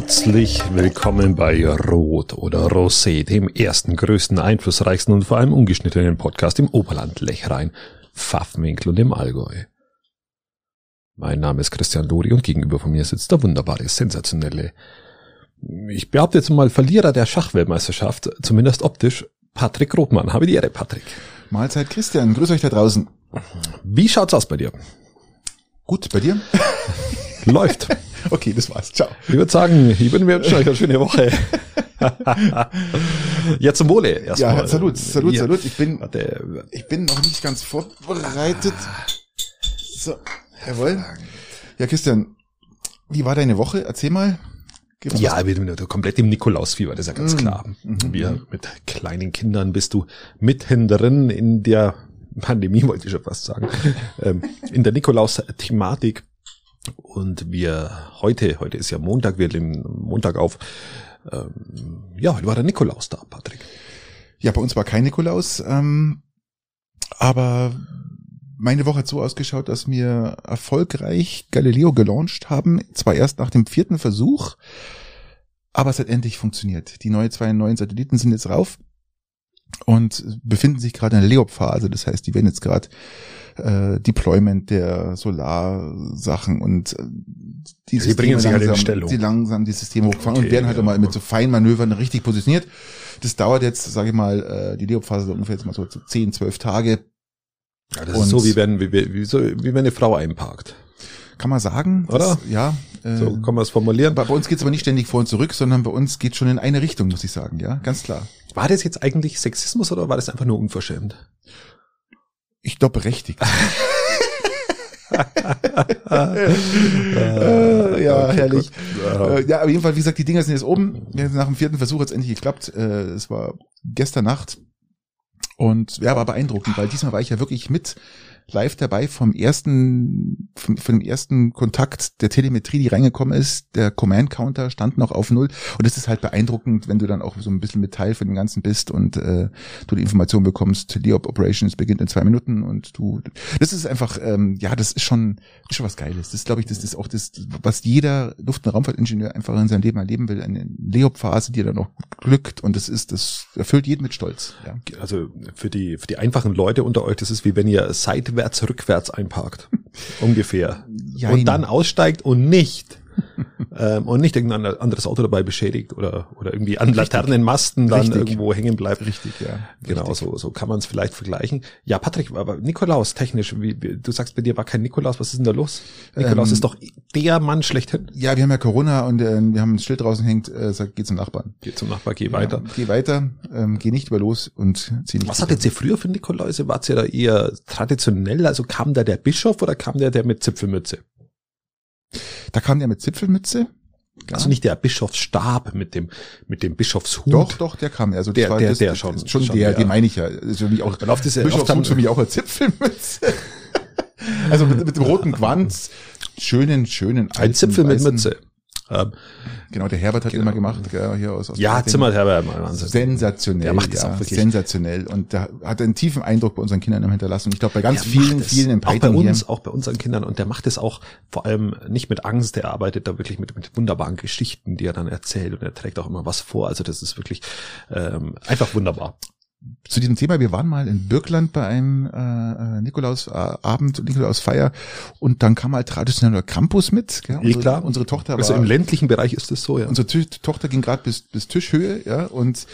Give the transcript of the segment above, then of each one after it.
Herzlich willkommen bei Rot oder Rosé, dem ersten, größten, einflussreichsten und vor allem ungeschnittenen Podcast im Oberland, Lechrein, Pfaffenwinkel und im Allgäu. Mein Name ist Christian Lori und gegenüber von mir sitzt der wunderbare, sensationelle, ich behaupte jetzt mal Verlierer der Schachweltmeisterschaft, zumindest optisch, Patrick Rothmann. Habe die Ehre, Patrick. Mahlzeit Christian, grüß euch da draußen. Wie schaut's aus bei dir? Gut, bei dir? Läuft. Okay, das war's. Ciao. Ich würde sagen, ich wünsche euch eine schöne Woche. ja, zum Wohle erstmal. Ja, salut, salut, ja. salut. Ich bin, ich bin noch nicht ganz vorbereitet. So, jawohl. Ja, Christian, wie war deine Woche? Erzähl mal. Gibt's ja, wir sind komplett im Nikolausfieber, das ist ja ganz mhm. klar. Mhm. Wir mit kleinen Kindern bist du mitten drin in der Pandemie, wollte ich schon fast sagen, ähm, in der Nikolaus-Thematik. Und wir heute, heute ist ja Montag, wir nehmen Montag auf. Ähm, ja, heute war der Nikolaus da, Patrick. Ja, bei uns war kein Nikolaus, ähm, aber meine Woche hat so ausgeschaut, dass wir erfolgreich Galileo gelauncht haben. Zwar erst nach dem vierten Versuch, aber es hat endlich funktioniert. Die neue zwei neuen Satelliten sind jetzt rauf und befinden sich gerade in der Leop-Phase. Das heißt, die werden jetzt gerade äh, Deployment der Solarsachen und äh, die Sie bringen sich halt in Stellung. Die langsam die Systeme hochfahren okay, und werden halt ja, mal mit so Feinmanövern richtig positioniert. Das dauert jetzt, sage ich mal, äh, die Leop-Phase ungefähr jetzt mal so 10, 12 Tage ja, das und ist so, wie wenn, wie, wie, so, wie wenn eine Frau einparkt. Kann man sagen, oder? Das, ja. Äh, so kann man es formulieren. Bei, bei uns geht's aber nicht ständig vor und zurück, sondern bei uns geht schon in eine Richtung, muss ich sagen, ja, ganz klar. War das jetzt eigentlich Sexismus oder war das einfach nur unverschämt? Ich glaube berechtigt. äh, ja, okay, herrlich. Äh, ja, aber jedenfalls, wie gesagt, die Dinger sind jetzt oben. Nach dem vierten Versuch hat es endlich geklappt. Äh, es war gestern Nacht und ja, war beeindruckend, weil diesmal war ich ja wirklich mit live dabei vom ersten, vom, vom ersten Kontakt der Telemetrie, die reingekommen ist. Der Command Counter stand noch auf Null. Und das ist halt beeindruckend, wenn du dann auch so ein bisschen mit Teil von dem Ganzen bist und äh, du die Information bekommst, Leop Operations beginnt in zwei Minuten und du, das ist einfach, ähm, ja, das ist schon, ist schon was Geiles. Das glaube ich, das ist auch das, was jeder Luft- und Raumfahrtingenieur einfach in seinem Leben erleben will. Eine Leop-Phase, die dann auch glückt und das ist, das erfüllt jeden mit Stolz. Ja. Also für die, für die einfachen Leute unter euch, das ist wie wenn ihr seit seitwärts, rückwärts einparkt. Ungefähr. Ja, und dann aussteigt und nicht ähm, und nicht irgendein anderes Auto dabei beschädigt oder oder irgendwie an Laternenmasten dann Richtig. irgendwo hängen bleibt. Richtig, ja. Genau, Richtig. so so kann man es vielleicht vergleichen. Ja, Patrick, aber Nikolaus technisch, wie, wie, du sagst, bei dir war kein Nikolaus, was ist denn da los? Nikolaus ähm, ist doch der Mann schlechthin. Ja, wir haben ja Corona und äh, wir haben ein Schild draußen hängt, äh, sagt, geh zum Nachbarn. Geh zum Nachbarn, geh weiter. Ja, geh weiter, ähm, geh nicht über los und zieh nicht. Was hattet ihr früher für Nikoläuse? Wart ihr da eher traditionell? Also kam da der Bischof oder kam der der mit Zipfelmütze? Da kam der mit Zipfelmütze. Ja. Also nicht der Bischofsstab mit dem mit dem Bischofshut. Doch, doch, der kam. Also der, der, das, der schon, schon, schon der, ja. den meine ich ja. Ist für mich auch, auf diese, Bischofshut für mich auch eine Zipfelmütze. also mit, mit dem roten Gwanz, schönen, schönen Ein Zipfel mit Mütze. Ähm, genau, der Herbert hat genau. immer gemacht, gell, hier aus, aus Ja, Zimmer Herbert, Wahnsinn. Sensationell. Der macht das ja, auch wirklich. Sensationell. Und da hat einen tiefen Eindruck bei unseren Kindern hinterlassen. Und ich glaube, bei ganz der vielen, vielen im Auch bei uns, hier. auch bei unseren Kindern. Und der macht es auch vor allem nicht mit Angst, der arbeitet da wirklich mit, mit wunderbaren Geschichten, die er dann erzählt. Und er trägt auch immer was vor. Also das ist wirklich ähm, einfach wunderbar zu diesem Thema, wir waren mal in Birkland bei einem äh, Nikolausabend, Nikolausfeier und dann kam halt traditioneller Krampus mit. Gell? Unsere, klar. unsere Tochter also war... Also im ländlichen Bereich ist das so, ja. Unsere Tochter ging gerade bis, bis Tischhöhe ja, und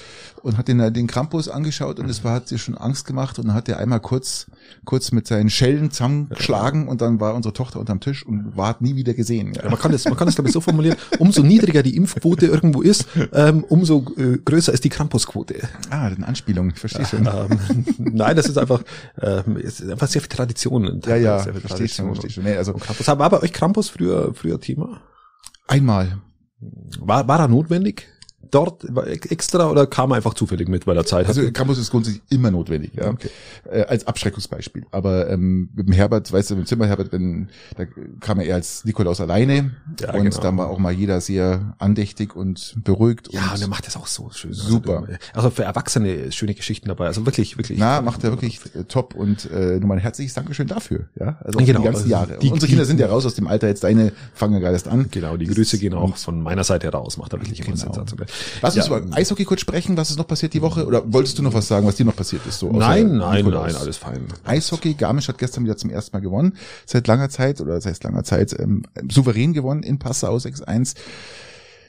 und hat den, den Krampus angeschaut und es war, hat sie schon Angst gemacht und dann hat er einmal kurz, kurz mit seinen Schellen zusammengeschlagen und dann war unsere Tochter unterm Tisch und war nie wieder gesehen. Ja. ja man kann das, man kann das glaube ich so formulieren, umso niedriger die Impfquote irgendwo ist, ähm, umso äh, größer ist die Krampusquote. Ah, eine Anspielung, ich verstehe schon. Ähm, nein, das ist einfach, ähm, ist einfach sehr viel Tradition. Ja, ja, verstehe schon, verstehe schon. Nee, also, Krampus. War bei euch Krampus früher, früher Thema? Einmal. War, war er notwendig? Dort extra oder kam er einfach zufällig mit bei der Zeit? Also Campus ist grundsätzlich immer notwendig, ja. Okay. Äh, als Abschreckungsbeispiel. Aber ähm, mit dem Herbert, weißt du, mit dem Zimmer Herbert, wenn da kam er eher als Nikolaus alleine ja, und genau. da war auch mal jeder sehr andächtig und beruhigt. Ja, und, und er macht das auch so schön. Also super. Also, also für Erwachsene schöne Geschichten dabei. Also wirklich, wirklich. Na, macht er wirklich äh, top und äh, nur mal ein herzliches Dankeschön dafür. Ja, also genau, die ganzen Jahre. Die, Unsere Kinder sind ja raus aus dem Alter. Jetzt deine fangen ja gerade erst an. Genau, die Grüße gehen auch von meiner Seite heraus. Macht er wirklich immer genau. sensationell. Lass uns ja. über Eishockey kurz sprechen, was ist noch passiert die Woche? Oder wolltest du noch was sagen, was dir noch passiert ist? So, nein, nein, Nikolaus. nein, alles fein. Eishockey, Garmisch hat gestern wieder zum ersten Mal gewonnen. Seit langer Zeit, oder seit langer Zeit, ähm, souverän gewonnen in Passau 6-1.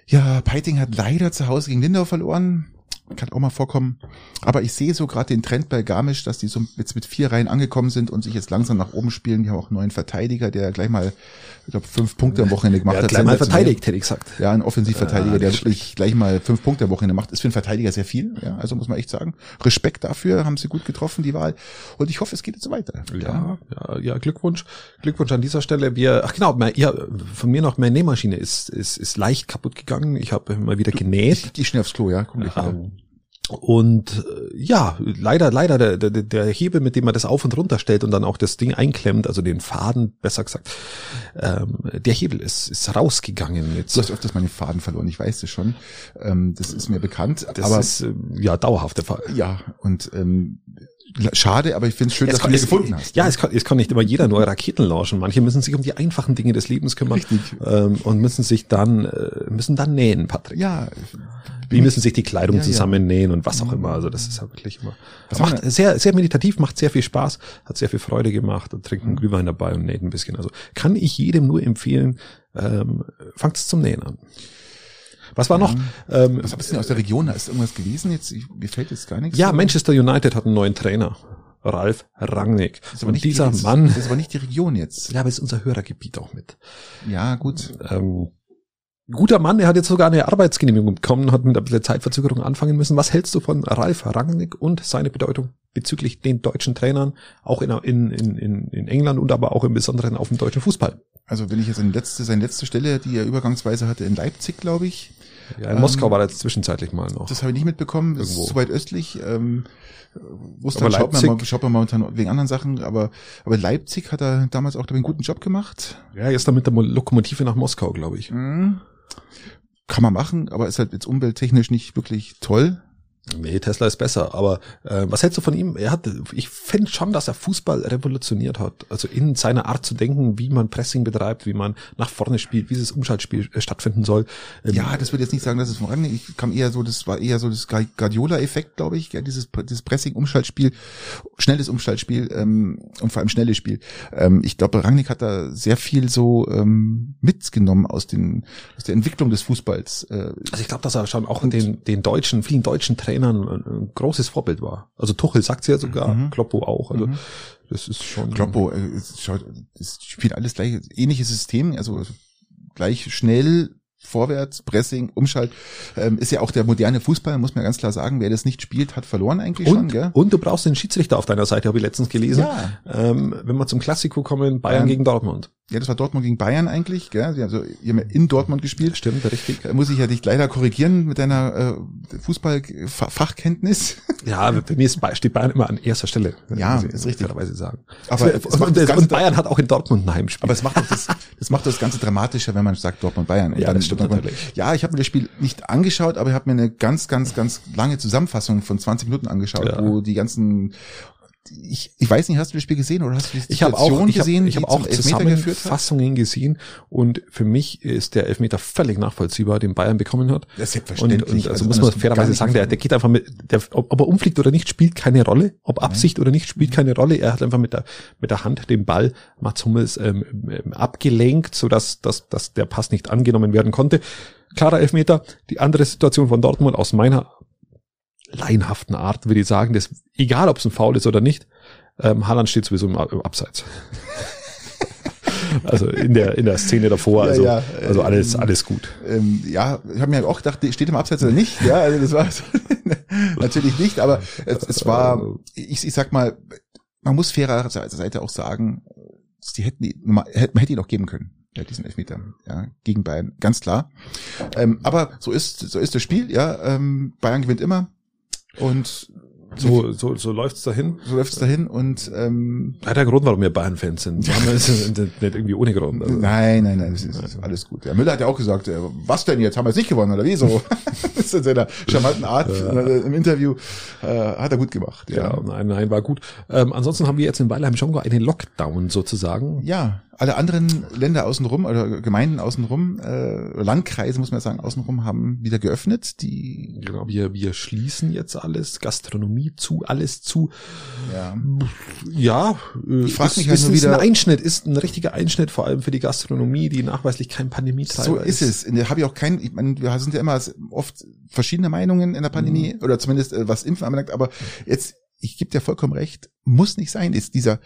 Ja, Peiting hat leider zu Hause gegen Lindau verloren kann auch mal vorkommen. Aber ich sehe so gerade den Trend bei Garmisch, dass die so jetzt mit vier Reihen angekommen sind und sich jetzt langsam nach oben spielen. Die haben auch einen neuen Verteidiger, der gleich mal, ich glaube, fünf Punkte am Wochenende gemacht ja, hat. Gleich mal verteidigt, hätte ich gesagt. Ja, ein Offensivverteidiger, ah, der wirklich gleich mal fünf Punkte am Wochenende macht, ist für einen Verteidiger sehr viel. Ja, also muss man echt sagen. Respekt dafür, haben sie gut getroffen, die Wahl. Und ich hoffe, es geht jetzt weiter. Ja, ja, ja Glückwunsch. Glückwunsch an dieser Stelle. Wir, ach genau, mein, ja, von mir noch, meine Nähmaschine ist, ist, ist leicht kaputt gegangen. Ich habe mal wieder genäht. Ich, ich schnell aufs Klo, ja. Komm nicht ähm, und äh, ja, leider, leider der, der, der Hebel, mit dem man das auf und runter stellt und dann auch das Ding einklemmt, also den Faden, besser gesagt, ähm, der Hebel ist, ist rausgegangen. Jetzt. Du hast öfters mal den Faden verloren, ich weiß das schon. Ähm, das ist mir bekannt. Das aber, ist äh, ja dauerhaft der Fall. Ja, und ähm, schade, aber ich finde es schön, ja, dass kann, du ihn gefunden hast. Ja, es kann, es kann nicht immer jeder neue Raketen launchen. Manche müssen sich um die einfachen Dinge des Lebens kümmern. Ähm, und müssen sich dann äh, müssen dann nähen, Patrick. Ja, wie müssen sich die Kleidung ja, zusammennähen und was auch immer. Also das ist ja wirklich immer. Das macht sehr, sehr meditativ, macht sehr viel Spaß, hat sehr viel Freude gemacht und trinkt einen mhm. Glühwein dabei und näht ein bisschen. Also kann ich jedem nur empfehlen, ähm, fangt zum Nähen an. Was war noch? Ähm, was hast du denn aus der Region? Da ist irgendwas gewesen? Jetzt, mir fällt jetzt gar nichts. Ja, so. Manchester United hat einen neuen Trainer. Ralf Rangnick. Ist nicht dieser die, Mann. Das ist aber nicht die Region jetzt. Ja, aber ist unser Hörergebiet auch mit. Ja, gut. Ähm, guter Mann, er hat jetzt sogar eine Arbeitsgenehmigung bekommen, hat mit bisschen Zeitverzögerung anfangen müssen. Was hältst du von Ralf Rangnick und seine Bedeutung bezüglich den deutschen Trainern, auch in, in, in, in England und aber auch im Besonderen auf dem deutschen Fußball? Also wenn ich jetzt seine letzte, seine letzte Stelle, die er übergangsweise hatte in Leipzig, glaube ich. Ja, in ähm, Moskau war er jetzt zwischenzeitlich mal noch. Das habe ich nicht mitbekommen, das Irgendwo. ist zu weit östlich. Ähm, wusste aber schaut, man mal, schaut man momentan wegen anderen Sachen, aber, aber Leipzig hat er damals auch einen guten Job gemacht. Ja, er ist dann mit der Lokomotive nach Moskau, glaube ich. Mhm. Kann man machen, aber ist halt jetzt umwelttechnisch nicht wirklich toll. Nee, Tesla ist besser, aber äh, was hältst du von ihm? Er hat, ich finde schon, dass er Fußball revolutioniert hat. Also in seiner Art zu denken, wie man Pressing betreibt, wie man nach vorne spielt, wie dieses Umschaltspiel äh, stattfinden soll. Ähm, ja, das würde jetzt nicht sagen, dass es voran. Ich kam eher so, das war eher so das Guardiola-Effekt, glaube ich, ja, dieses, dieses Pressing-Umschaltspiel, schnelles Umschaltspiel ähm, und vor allem schnelles Spiel. Ähm, ich glaube, Rangnick hat da sehr viel so ähm, mitgenommen aus den aus der Entwicklung des Fußballs. Äh, also ich glaube, dass er schon auch in den den deutschen, vielen deutschen Trainern Trainern ein großes Vorbild war. Also Tuchel sagt ja sogar, mhm. Kloppo auch. Also mhm. das ist schon. Kloppo, äh, es, schaut, es spielt alles gleich, ähnliches System, also gleich schnell, vorwärts, Pressing, Umschalt, ähm, ist ja auch der moderne Fußball, muss man ganz klar sagen, wer das nicht spielt, hat verloren eigentlich und, schon. Gell? Und du brauchst den Schiedsrichter auf deiner Seite, habe ich letztens gelesen. Ja. Ähm, wenn wir zum Klassiko kommen, Bayern ähm, gegen Dortmund. Ja, das war Dortmund gegen Bayern eigentlich, gell? Sie haben, so, ihr haben ja in Dortmund gespielt. Stimmt, richtig. Da muss ich ja dich leider korrigieren mit deiner äh, Fußballfachkenntnis. Ja, bei mir ist, steht Bayern immer an erster Stelle. Ja, das ist richtig. sagen. Aber und, und Bayern hat auch in Dortmund ein Heimspiel. Aber es macht doch das, das macht das Ganze dramatischer, wenn man sagt Dortmund Bayern. Und ja, dann, das stimmt natürlich. Ja, ich habe mir das Spiel nicht angeschaut, aber ich habe mir eine ganz, ganz, ganz lange Zusammenfassung von 20 Minuten angeschaut, ja. wo die ganzen ich, ich weiß nicht, hast du das Spiel gesehen oder hast du die Situation ich hab auch, gesehen? Ich habe hab auch Zusammenfassungen gesehen und für mich ist der Elfmeter völlig nachvollziehbar, den Bayern bekommen hat. Das ist selbstverständlich. Und, und also, also muss man fairerweise sagen, der, der geht einfach mit, der, ob, ob er umfliegt oder nicht, spielt keine Rolle. Ob Absicht Nein. oder nicht, spielt keine Rolle. Er hat einfach mit der, mit der Hand den Ball Mats Hummels ähm, ähm, abgelenkt, so dass, dass, dass der Pass nicht angenommen werden konnte. Klarer Elfmeter. Die andere Situation von Dortmund aus meiner laienhaften Art, würde ich sagen, dass egal ob es ein Foul ist oder nicht, ähm, Haaland steht sowieso im, im Abseits. also in der in der Szene davor, also ja, also alles ähm, alles gut. Ähm, ja, ich habe mir auch gedacht, steht im Abseits oder nicht? Ja, also das war so, natürlich nicht, aber es, es war, ich, ich sag mal, man muss fairer Seite auch sagen, die hätten die, man hätte ihn auch geben können. Ja, diesen Elfmeter, ja, gegen Bayern, ganz klar. Ähm, aber so ist, so ist das Spiel, ja. Ähm, Bayern gewinnt immer. Und so, so, so läuft's dahin. So läuft's dahin und ähm, ja, der Grund, warum wir Bayern-Fans sind. Wir haben es nicht irgendwie ohne Grund. Also. Nein, nein, nein, das ist, alles gut. Der Müller hat ja auch gesagt, äh, was denn jetzt? Haben wir es nicht gewonnen oder wie so? das ist in seiner charmanten Art ja. Äh, im Interview. Äh, hat er gut gemacht. Ja, ja nein, nein, war gut. Ähm, ansonsten haben wir jetzt in Weilheim schon einen Lockdown sozusagen. Ja, alle anderen Länder außenrum oder Gemeinden außenrum, äh, Landkreise muss man sagen, außenrum haben wieder geöffnet. Die genau, wir, wir schließen jetzt alles, Gastronomie zu, alles zu. Ja, ja ich frage mich halt ist, ist wieder, ein Einschnitt, ist ein richtiger Einschnitt, vor allem für die Gastronomie, die nachweislich kein Pandemietreiber so ist. So ist es. Da habe ich auch kein, ich meine, wir sind ja immer oft verschiedene Meinungen in der Pandemie mhm. oder zumindest äh, was Impfen anbelangt, aber jetzt ich gebe dir vollkommen recht, muss nicht sein, ist dieser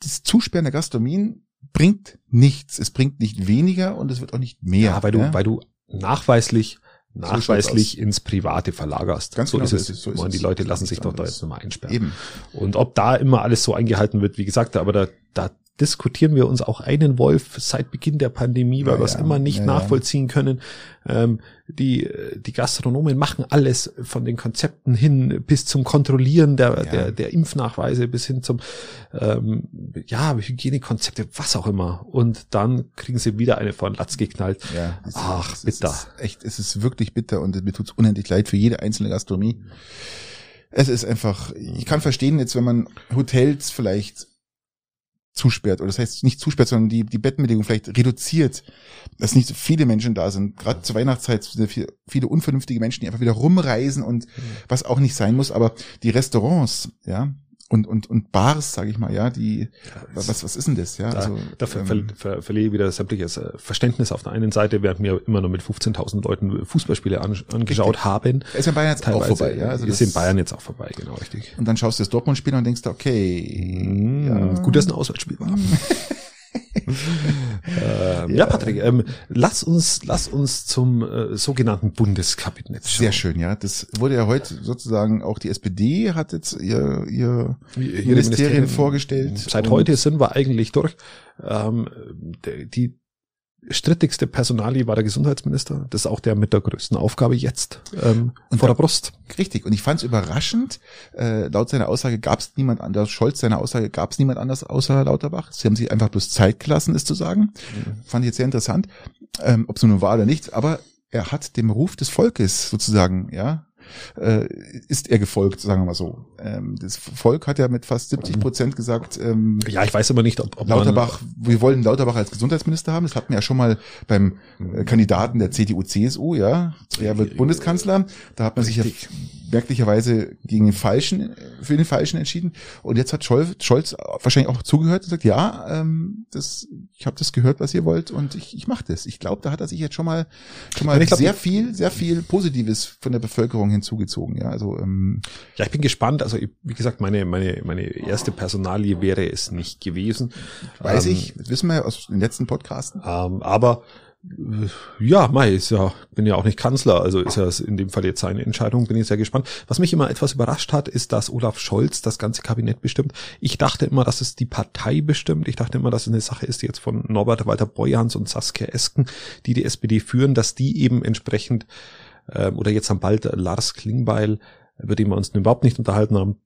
das Zusperren der Gastronomien bringt nichts. Es bringt nicht weniger und es wird auch nicht mehr. Ja, weil du, ja? weil du nachweislich nachweislich ins Private verlagerst. Ganz so genau, ist es. So ist es. Die Leute lassen sich doch da jetzt nochmal einsperren. Eben. Und ob da immer alles so eingehalten wird, wie gesagt, aber da, da diskutieren wir uns auch einen Wolf seit Beginn der Pandemie, weil ja, wir es ja, immer nicht ja, nachvollziehen können. Ähm, die, die Gastronomen machen alles von den Konzepten hin bis zum Kontrollieren der, der, der Impfnachweise bis hin zum ähm, ja, Hygienekonzepte, was auch immer. Und dann kriegen sie wieder eine von Latz geknallt. Ja, Ach, bitter. Es ist echt, es ist wirklich bitter und mir tut es unendlich leid für jede einzelne Gastronomie. Es ist einfach, ich kann verstehen jetzt, wenn man Hotels vielleicht zusperrt, oder das heißt nicht zusperrt, sondern die, die Bettenbelegung vielleicht reduziert, dass nicht so viele Menschen da sind. Gerade zur Weihnachtszeit sind viele, viele unvernünftige Menschen, die einfach wieder rumreisen und was auch nicht sein muss, aber die Restaurants, ja, und und und Bars, sage ich mal, ja, die was was ist denn das, ja? Da, also, da ver, ähm, ver, verliere ich wieder sämtliches äh, Verständnis auf der einen Seite, während wir immer noch mit 15.000 Leuten Fußballspiele an, angeschaut haben. Ist in Bayern jetzt Teilweise, auch vorbei, ja? Also ist in Bayern jetzt auch vorbei, genau richtig. Und dann schaust du das Dortmund-Spiel und denkst, okay, mm, ja. gut, dass ein Auswärtsspiel war. ähm, ja. ja, Patrick, ähm, lass uns, lass uns zum äh, sogenannten Bundeskabinett schauen. Sehr schön, ja. Das wurde ja heute sozusagen auch die SPD hat jetzt ihr, ihr Ministerien, Ministerien vorgestellt. Seit heute sind wir eigentlich durch. Ähm, die strittigste Personalie war der Gesundheitsminister. Das ist auch der mit der größten Aufgabe jetzt ähm, und vor der Brust. Richtig. Und ich fand es überraschend. Äh, laut seiner Aussage gab es niemand anders. Scholz seiner Aussage gab es niemand anders außer Lauterbach. Sie haben sich einfach bloß Zeit gelassen, es zu sagen. Mhm. Fand ich jetzt sehr interessant, ähm, ob es nun war oder nicht. Aber er hat dem Ruf des Volkes sozusagen, ja, äh, ist er gefolgt, sagen wir mal so. Ähm, das Volk hat ja mit fast 70 Prozent gesagt, ähm, ja, ich weiß aber nicht, ob, ob Lauterbach, wir wollen Lauterbach als Gesundheitsminister haben. Das hatten wir ja schon mal beim äh, Kandidaten der CDU-CSU, ja. Er wird Bundeskanzler. Da hat man sich ja merklicherweise gegen den Falschen, für den Falschen entschieden. Und jetzt hat Scholz, Scholz wahrscheinlich auch zugehört und sagt, ja, ähm, das, ich habe das gehört, was ihr wollt und ich, ich mache das. Ich glaube, da hat er sich jetzt schon mal, schon mal glaub, sehr viel, sehr viel Positives von der Bevölkerung hinzugezogen. Ja, also ähm, ja, ich bin gespannt. Also wie gesagt, meine meine meine erste Personalie wäre es nicht gewesen. Weiß ähm, ich, das wissen wir aus den letzten Podcasten. Ähm, aber ja, Mai ist ja, bin ja auch nicht Kanzler, also ist ja in dem Fall jetzt seine Entscheidung, bin ich sehr gespannt. Was mich immer etwas überrascht hat, ist, dass Olaf Scholz das ganze Kabinett bestimmt. Ich dachte immer, dass es die Partei bestimmt. Ich dachte immer, dass es eine Sache ist, die jetzt von Norbert Walter Beuerhans und Saskia Esken, die die SPD führen, dass die eben entsprechend, äh, oder jetzt am bald Lars Klingbeil, über den wir uns überhaupt nicht unterhalten haben,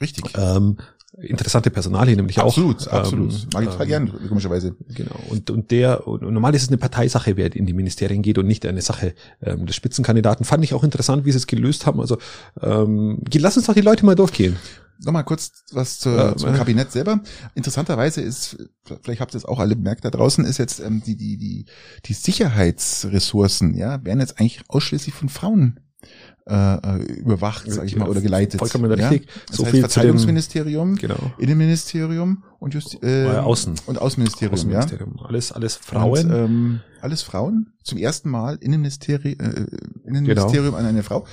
Richtig. Ähm, interessante Personalie nämlich absolut, auch. Absolut, absolut. Ähm, Mag ich total ähm, gern, komischerweise. Genau. Und, und der, und normal ist es eine Parteisache, wer in die Ministerien geht und nicht eine Sache ähm, des Spitzenkandidaten. Fand ich auch interessant, wie sie es gelöst haben. Also ähm, lass uns doch die Leute mal durchgehen. Nochmal kurz was zur, äh, zum Kabinett selber. Interessanterweise ist, vielleicht habt ihr es auch alle bemerkt da draußen, ist jetzt ähm, die, die, die, die Sicherheitsressourcen, ja, werden jetzt eigentlich ausschließlich von Frauen äh, überwacht, sage ich mal, oder geleitet. Vollkommen richtig. Ja? Das so heißt viel Verteidigungsministerium, genau. Innenministerium und Just, äh, Außen und Außenministerium, Außenministerium. Ja? Alles alles Frauen. Und, ähm, alles Frauen. Zum ersten Mal Innenministerium, äh, Innenministerium genau. an eine Frau.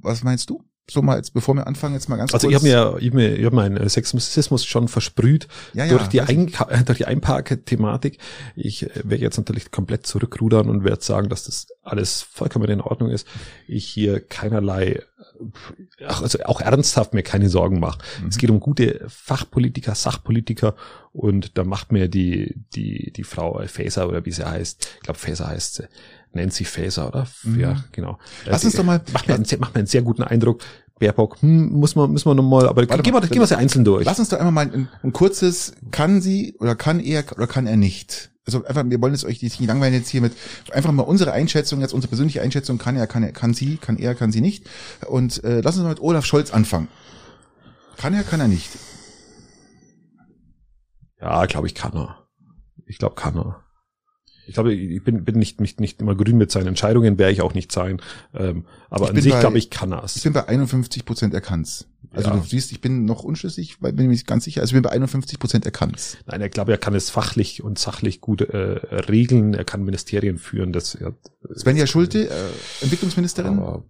Was meinst du? So mal jetzt, bevor wir anfangen, jetzt mal ganz also kurz. Also ich habe mir, ich hab mir, ich hab meinen Sexismus schon versprüht ja, ja, durch die Ein durch die Einpark-Thematik. Ich äh, werde jetzt natürlich komplett zurückrudern und werde sagen, dass das alles vollkommen in Ordnung ist. Ich hier keinerlei also auch ernsthaft mir keine Sorgen mache. Mhm. Es geht um gute Fachpolitiker, Sachpolitiker und da macht mir die, die, die Frau Faeser oder wie sie heißt, ich glaube Faeser heißt sie, Nancy Faeser, oder? Mhm. Ja, genau. Lass uns doch mal. Macht mir, einen, macht mir einen sehr guten Eindruck. Baerbock, hm, muss man, müssen wir nochmal, aber Warte gehen wir, gehen wir sie einzeln durch. Lass uns doch einmal mal ein, ein kurzes, kann sie oder kann er oder kann er nicht? Also einfach, wir wollen es euch nicht langweilen jetzt hier mit, einfach mal unsere Einschätzung, jetzt unsere persönliche Einschätzung, kann er, kann er, kann sie, kann er, kann sie nicht. Und äh, lass uns mal mit Olaf Scholz anfangen. Kann er, kann er nicht? Ja, glaube ich, kann er. Ich glaube, kann er. Ich glaube, ich bin, bin nicht, nicht, nicht immer grün mit seinen Entscheidungen, werde ich auch nicht sein. Ähm, aber ich an sich, glaube ich, kann er es. Ich bin bei 51 Prozent erkannt. Also ja. du siehst, ich bin noch unschlüssig, weil bin ich ganz sicher. Also ich bin bei 51 Prozent erkannt. Nein, ich glaube, er kann es fachlich und sachlich gut äh, regeln. Er kann Ministerien führen. Das, ja, Svenja Schulte, äh, Entwicklungsministerin. Aber,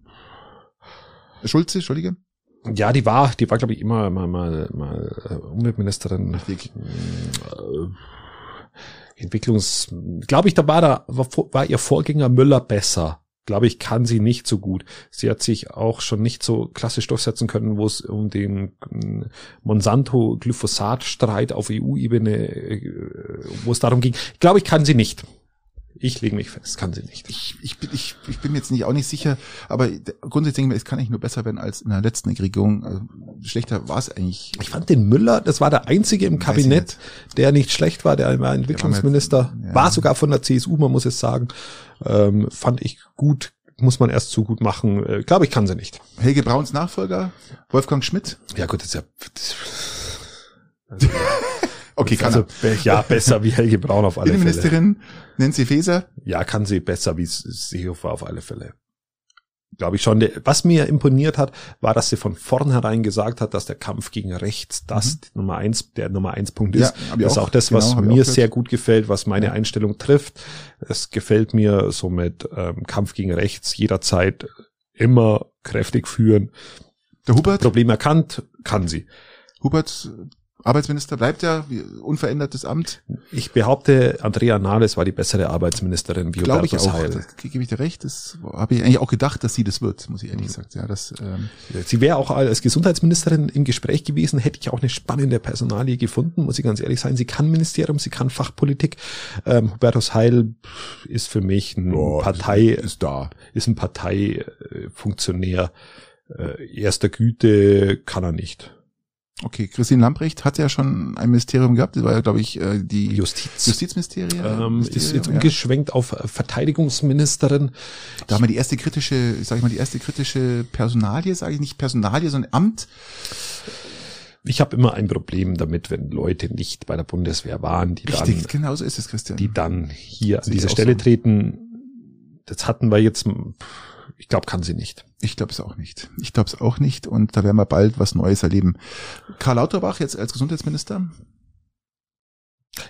Schulze, Entschuldige. Ja, die war, die war, glaube ich, immer mal, mal, mal äh, Umweltministerin. Richtig. Äh, Entwicklungs, glaube ich, da war da, war, war ihr Vorgänger Müller besser. Glaube ich, kann sie nicht so gut. Sie hat sich auch schon nicht so klassisch durchsetzen können, wo es um den mm, Monsanto-Glyphosat-Streit auf EU-Ebene, äh, wo es darum ging. Glaube, ich kann sie nicht. Ich lege mich fest, kann sie nicht. Ich, ich, bin, ich, ich bin jetzt nicht auch nicht sicher, aber grundsätzlich denke ich mir, es kann eigentlich nur besser werden als in der letzten Regierung. Also schlechter war es eigentlich. Ich fand den Müller, das war der einzige im Kabinett, nicht. der nicht schlecht war, der war Entwicklungsminister, war, ja. war, sogar von der CSU, man muss es sagen. Ähm, fand ich gut, muss man erst so gut machen. Äh, Glaube ich, kann sie nicht. Helge Brauns Nachfolger, Wolfgang Schmidt. Ja gut, das ist ja. Das, also, Okay, kann also, er. Ja, besser wie Helge Braun auf alle Innenministerin Fälle. Nancy Faeser? Ja, kann sie besser wie Seehofer auf alle Fälle. Glaube ich schon. Was mir imponiert hat, war, dass sie von vornherein gesagt hat, dass der Kampf gegen rechts das mhm. Nummer eins, der Nummer eins Punkt ist. Ja, das ist auch das, was genau, mir sehr gut gefällt, was meine Einstellung trifft. Es gefällt mir somit ähm, Kampf gegen rechts jederzeit immer kräftig führen. Der Hubert? Problem erkannt, kann sie. Hubert Arbeitsminister bleibt ja unverändertes Amt. Ich behaupte, Andrea Nahles war die bessere Arbeitsministerin wie Glaube ich auch. Heil. Gebe ich dir recht. Das habe ich eigentlich auch gedacht, dass sie das wird, muss ich ehrlich mhm. sagen. Ja, das, ähm sie wäre auch als Gesundheitsministerin im Gespräch gewesen, hätte ich auch eine spannende Personalie gefunden, muss ich ganz ehrlich sein. Sie kann Ministerium, sie kann Fachpolitik. Ähm, Hubertus Heil ist für mich ein oh, Partei, ist da, ist ein Parteifunktionär äh, erster Güte, kann er nicht. Okay, Christine Lamprecht hat ja schon ein Ministerium gehabt, das war ja, glaube ich, äh, die Justiz. Justizministerium. Ähm, ist jetzt umgeschwenkt ja. auf Verteidigungsministerin. Da haben wir die erste kritische, sag ich mal, die erste kritische Personalie, sage ich nicht Personalie, sondern Amt. Ich habe immer ein Problem damit, wenn Leute nicht bei der Bundeswehr waren, die Richtig, dann, genau so ist es, Christian. die dann hier an diese Stelle so. treten. Das hatten wir jetzt, ich glaube, kann sie nicht. Ich glaube es auch nicht. Ich glaube es auch nicht. Und da werden wir bald was Neues erleben. Karl Lauterbach jetzt als Gesundheitsminister?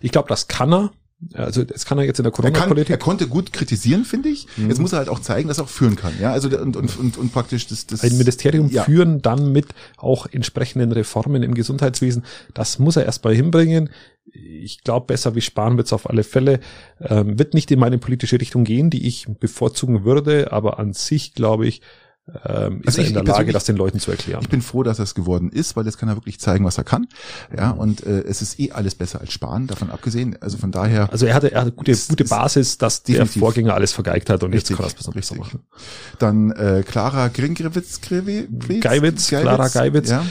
Ich glaube, das kann er. Also das kann er jetzt in der Corona-Politik. Er, er, konnte gut kritisieren, finde ich. Mhm. Jetzt muss er halt auch zeigen, dass er auch führen kann. Ja, also und, und, und, und praktisch das, das ein Ministerium ja. führen, dann mit auch entsprechenden Reformen im Gesundheitswesen. Das muss er erstmal hinbringen. Ich glaube, besser wie Spahn wird's auf alle Fälle. Ähm, wird nicht in meine politische Richtung gehen, die ich bevorzugen würde, aber an sich glaube ich, ähm, ist also er in der Lage, das den Leuten zu erklären. Ich bin froh, dass er es geworden ist, weil jetzt kann er wirklich zeigen, was er kann. Ja, und äh, es ist eh alles besser als Sparen, davon abgesehen. Also von daher. Also er hatte, er hatte gute, ist, gute Basis, dass der Vorgänger alles vergeigt hat und richtig, jetzt kann er es besonders richtig. machen. Dann äh, Clara Gringrewitz, Geiwitz, Clara Geiwitz. Ja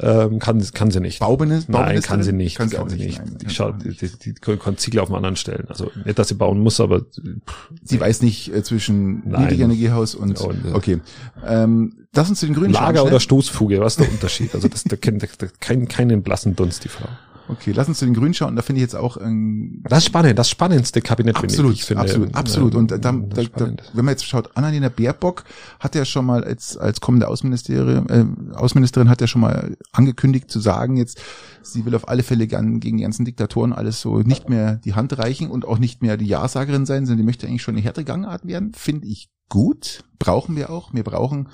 ähm, kann, kann sie nicht. Baubenes, Nein, kann sie nicht. Kann sie, kann sie nicht. Nein, die, schaut, die, die, die kann Ziegel auf einem anderen stellen. Also nicht, dass sie bauen muss, aber pff, sie weiß nicht äh, zwischen Niedrigenergiehaus und, und äh, okay. Ähm, lass uns zu den Grünen Lager schauen, oder Stoßfuge, was ist der Unterschied? Also das, da kennt da, da, kein, keinen blassen Dunst die Frau. Okay, lass uns zu den Grünen schauen. Da finde ich jetzt auch ähm, das ist spannend, das spannendste Kabinett absolut, ich, finde. Absolut, absolut. Und da, da, da, wenn man jetzt schaut, Annalena Baerbock hat ja schon mal als als kommende Außenministerin, äh, Außenministerin hat ja schon mal angekündigt zu sagen, jetzt sie will auf alle Fälle gern gegen die ganzen Diktatoren alles so nicht mehr die Hand reichen und auch nicht mehr die Ja-Sagerin sein, sondern die möchte eigentlich schon eine härtere Gangart werden. Finde ich gut, brauchen wir auch. Wir brauchen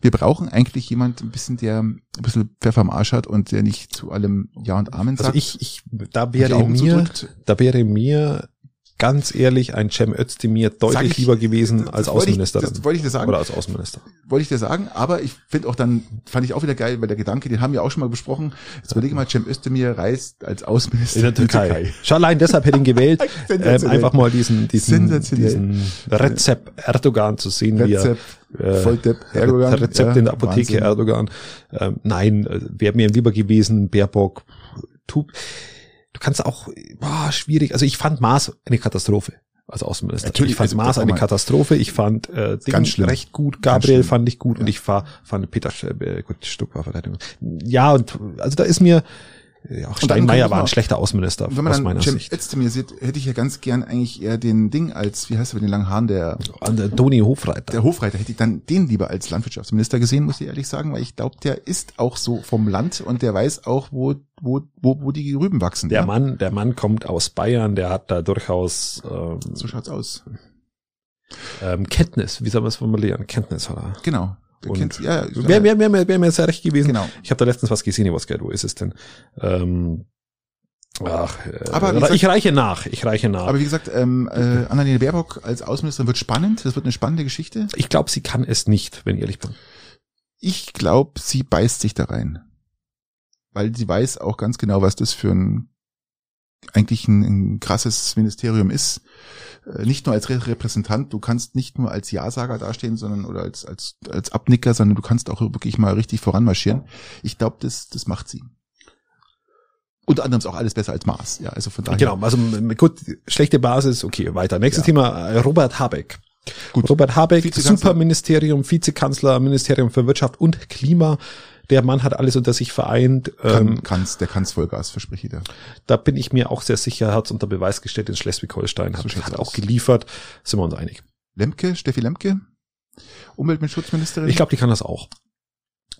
wir brauchen eigentlich jemand ein bisschen, der ein bisschen Pfeffer am Arsch hat und der nicht zu allem Ja und Amen also sagt. Also ich, ich da wäre mir, da wäre mir ganz ehrlich ein Cem Özdemir deutlich ich, lieber gewesen als Außenminister. Das wollte ich dir sagen. Oder als Außenminister. Wollte ich dir sagen, aber ich finde auch dann, fand ich auch wieder geil, weil der Gedanke, den haben wir auch schon mal besprochen. Jetzt überlege mal, Cem Özdemir reist als Außenminister in der Türkei. Türkei. Schon allein deshalb hätte ich ihn gewählt, ähm, einfach mal diesen, diesen, diesen Rezept Erdogan zu sehen, Rezept. wie er, äh, Volldepp Erdogan. Rezept ja, in der Apotheke Wahnsinn. Erdogan. Ähm, nein, äh, wäre mir lieber gewesen, Baerbock, tu, du kannst auch, boah, schwierig. Also ich fand Maas eine Katastrophe als Außenminister. Natürlich, ich fand also Maas eine Katastrophe. Ich fand äh, Ding recht gut. Gabriel fand ich gut ja. und ich war, fand Peter äh, gut, Stuck war Verteidigung. Ja, und also da ist mir ja, auch Steinmeier war ein schlechter Außenminister wenn man aus meiner Cem Sicht. Özdemir sieht, hätte ich ja ganz gern eigentlich eher den Ding als, wie heißt er mit den langen Haaren, der, der Toni Hofreiter. Der Hofreiter hätte ich dann den lieber als Landwirtschaftsminister gesehen, muss ich ehrlich sagen, weil ich glaube, der ist auch so vom Land und der weiß auch, wo, wo, wo, wo die Rüben wachsen. Der ja? Mann, der Mann kommt aus Bayern, der hat da durchaus, ähm, so schaut's aus. Ähm, Kenntnis, wie soll man es formulieren? Kenntnis, oder? Genau. Und ja, wäre wär, wär, wär, wär mir sehr recht gewesen. Genau. Ich habe da letztens was gesehen, was wo ist es denn? Ähm, Ach, äh, aber gesagt, ich reiche nach, ich reiche nach. Aber wie gesagt, ähm, äh, Annalena Baerbock als Außenministerin wird spannend, das wird eine spannende Geschichte. Ich glaube, sie kann es nicht, wenn ich ehrlich bin. Ich glaube, sie beißt sich da rein. Weil sie weiß auch ganz genau, was das für ein eigentlich ein, ein krasses Ministerium ist. Äh, nicht nur als Repräsentant, du kannst nicht nur als Ja-Sager dastehen, sondern oder als, als, als Abnicker, sondern du kannst auch wirklich mal richtig voranmarschieren. Ich glaube, das, das macht sie. Unter anderem ist auch alles besser als Mars. Ja, also von daher. Genau, also gut, schlechte Basis, okay, weiter. Nächstes ja. Thema, äh, Robert Habeck. Gut. Robert Habeck, Superministerium, Vizekanzler, Ministerium für Wirtschaft und Klima. Der Mann hat alles unter sich vereint. Kann, ähm, kann's, der kann's Vollgas, verspreche ich dir. Da bin ich mir auch sehr sicher, hat unter Beweis gestellt in Schleswig-Holstein, hat, so hat auch geliefert. Sind wir uns einig. Lemke, Steffi Lemke, Umweltschutzministerin? Ich glaube, die kann das auch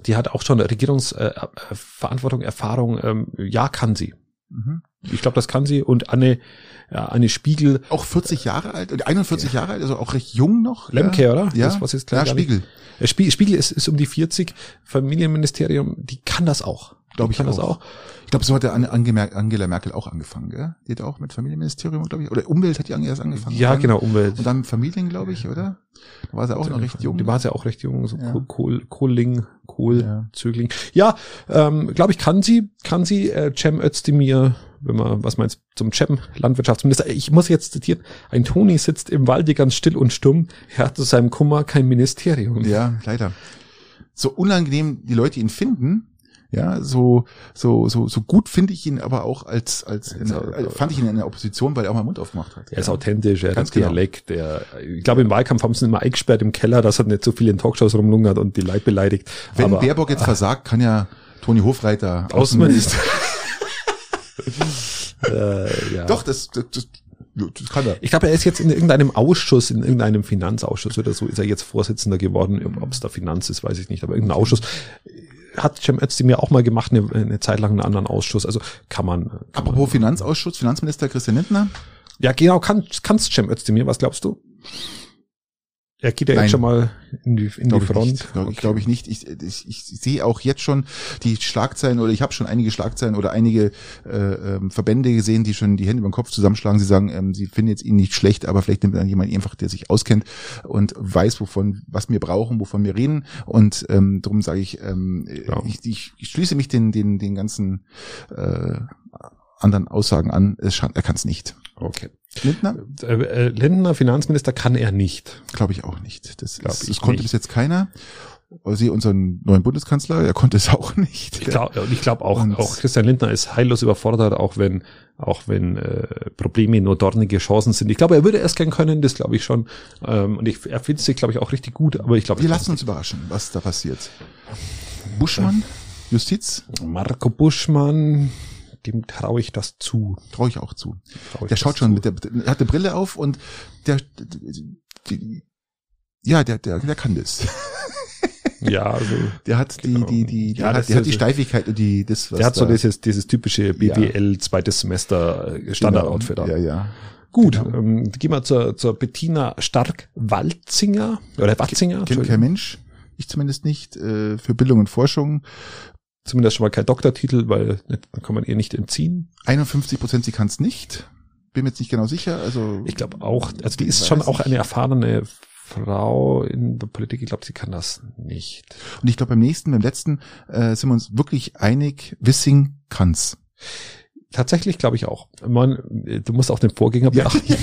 die hat auch schon Regierungsverantwortung, äh, Erfahrung. Ähm, ja, kann sie. Mhm. Ich glaube, das kann sie. Und Anne, ja, Anne Spiegel. Auch 40 Jahre alt, 41 ja. Jahre alt, also auch recht jung noch. Lemke, ja. oder? Ja, das, was jetzt klar ja Spiegel. Spiegel ist, ist um die 40. Familienministerium, die kann das auch. Glaube ich kann auch. das auch. Ich glaube, so hat der Angela Merkel auch angefangen, gell? Die hat auch mit Familienministerium, glaube ich. Oder Umwelt hat die erst angefangen. Ja, dann, genau, Umwelt. Und dann Familien, glaube ich, oder? Da war sie auch noch recht jung. Die war sie auch recht jung, so ja. Kohl, Kohling, Kohl, ja. Zögling. Ja, ähm, glaube ich, kann sie, kann sie, äh, Cem Özdemir, wenn man, was meinst zum Cem, Landwirtschaftsminister. Ich muss jetzt zitieren, ein Toni sitzt im Walde ganz still und stumm, er hat zu seinem Kummer kein Ministerium. Ja, leider. So unangenehm die Leute ihn finden, ja, so, so, so, so gut finde ich ihn aber auch als, als, in, äh, fand ich ihn in der Opposition, weil er auch mal Mund aufgemacht hat. Er ja. ist authentisch, er hat genau. Dialekt, er, ich glaube im Wahlkampf haben sie ihn immer eingesperrt im Keller, dass er nicht so viel in Talkshows rumlungert und die Leute beleidigt. Wenn aber, Baerbock jetzt versagt, kann ja Toni Hofreiter Außenminister. äh, ja. Doch, das, das, das das kann er. Ich glaube, er ist jetzt in irgendeinem Ausschuss, in irgendeinem Finanzausschuss oder so, ist er jetzt Vorsitzender geworden. Ob es da Finanz ist, weiß ich nicht, aber irgendein Ausschuss hat Cem Özdemir auch mal gemacht, eine, eine Zeit lang einen anderen Ausschuss. Also kann man. Kann Apropos man, Finanzausschuss, Finanzminister Christian Lindner. Ja, genau, kann, kannst Cem Özdemir, was glaubst du? Er geht ja Nein. jetzt schon mal in die, in die Front. Glaube okay. glaub ich nicht. Ich, ich, ich sehe auch jetzt schon die Schlagzeilen oder ich habe schon einige Schlagzeilen oder einige äh, ähm, Verbände gesehen, die schon die Hände über den Kopf zusammenschlagen. Sie sagen, ähm, sie finden jetzt ihn nicht schlecht, aber vielleicht nimmt dann jemand einfach, der sich auskennt und weiß, wovon was wir brauchen, wovon wir reden. Und ähm, darum sage ich, ähm, ja. ich, ich, ich schließe mich den den den ganzen äh, anderen Aussagen an. Er kann es nicht. Okay. Lindner? Äh, äh, Lindner, Finanzminister, kann er nicht. Glaube ich auch nicht. Das, Glaub ist, das konnte bis jetzt keiner. Sie unseren neuen Bundeskanzler, er konnte es auch nicht. Ich glaube ich glaub auch, und auch Christian Lindner ist heillos überfordert, auch wenn, auch wenn äh, Probleme nur dornige Chancen sind. Ich glaube, er würde es gern können, das glaube ich schon. Ähm, und ich, er findet sich, glaube ich, auch richtig gut, aber ich glaube. Wir lassen uns überraschen, was da passiert. Buschmann, Justiz? Marco Buschmann, dem traue ich das zu. Traue ich auch zu. Ich der schaut schon, zu. mit der, er hat eine Brille auf und der, die, ja, der, der, der kann das. Ja, also der hat die genau. die die, die ja, hat, der hat die Steifigkeit und die das was Der hat so dieses dieses typische BWL ja. zweites Semester äh, Standardoutfit genau. Ja, ja. Gut, genau. ähm, gehen wir zur, zur Bettina Stark-Walzinger oder Watzinger. Kennt kein Mensch, ich zumindest nicht, äh, für Bildung und Forschung zumindest schon mal kein Doktortitel, weil dann kann man ihr nicht entziehen. 51 Prozent, sie kann es nicht. bin mir jetzt nicht genau sicher. Also ich glaube auch, also die ist schon auch eine erfahrene Frau in der Politik. Ich glaube, sie kann das nicht. Und ich glaube, beim nächsten, beim letzten äh, sind wir uns wirklich einig. Wissing kann's. Tatsächlich glaube ich auch. Man, du musst auch den Vorgänger beachten. Ja,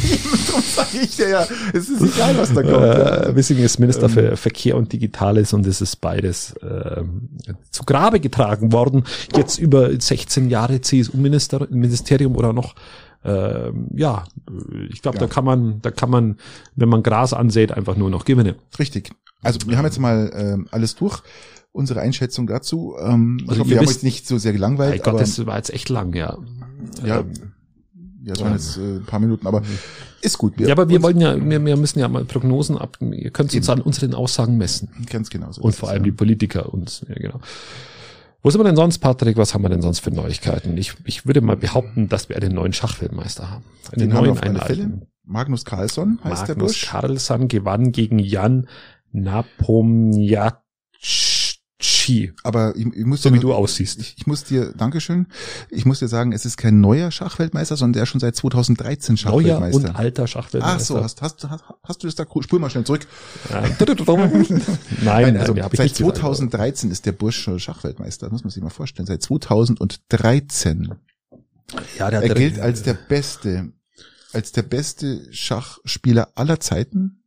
darum sage ich dir ja, es ist egal, was da kommt. Äh, Wissing ist Minister ähm. für Verkehr und Digitales und es ist beides äh, zu Grabe getragen worden. Jetzt über 16 Jahre CSU-Ministerium oder noch ähm, ja, ich glaube, ja. da kann man, da kann man, wenn man Gras ansät, einfach nur noch gewinnen. Richtig. Also wir haben jetzt mal ähm, alles durch unsere Einschätzung dazu. Ähm, also ich hoffe, wir haben euch nicht so sehr gelangweilt. Gott, das war jetzt echt lang, ja. Ja, ähm, ja, es waren jetzt äh, ein paar Minuten, aber ist gut. Wir, ja, aber wir wollen ja, wir, wir müssen ja mal Prognosen ab. Ihr könnt uns an unseren Aussagen messen. Ganz genau. So Und vor allem ja. die Politiker uns, ja genau. Wo sind wir denn sonst, Patrick? Was haben wir denn sonst für Neuigkeiten? Ich, ich würde mal behaupten, dass wir einen neuen Schachweltmeister haben. Einen Den neuen, einen alten. Magnus Carlsson heißt Magnus der Magnus Carlsson gewann gegen Jan Napomniachtchi. Ski. Aber ich, ich muss so dir, wie du aussiehst. Ich, ich, muss dir, Dankeschön. Ich muss dir sagen, es ist kein neuer Schachweltmeister, sondern der ist schon seit 2013 Schachweltmeister. Neuer und alter Schachweltmeister. Ach so, hast, hast, hast, hast du das da, spul mal schnell zurück. nein, nein, also nein, seit 2013 ist der Bursch Schachweltmeister, muss man sich mal vorstellen. Seit 2013. Ja, der er gilt als der beste, als der beste Schachspieler aller Zeiten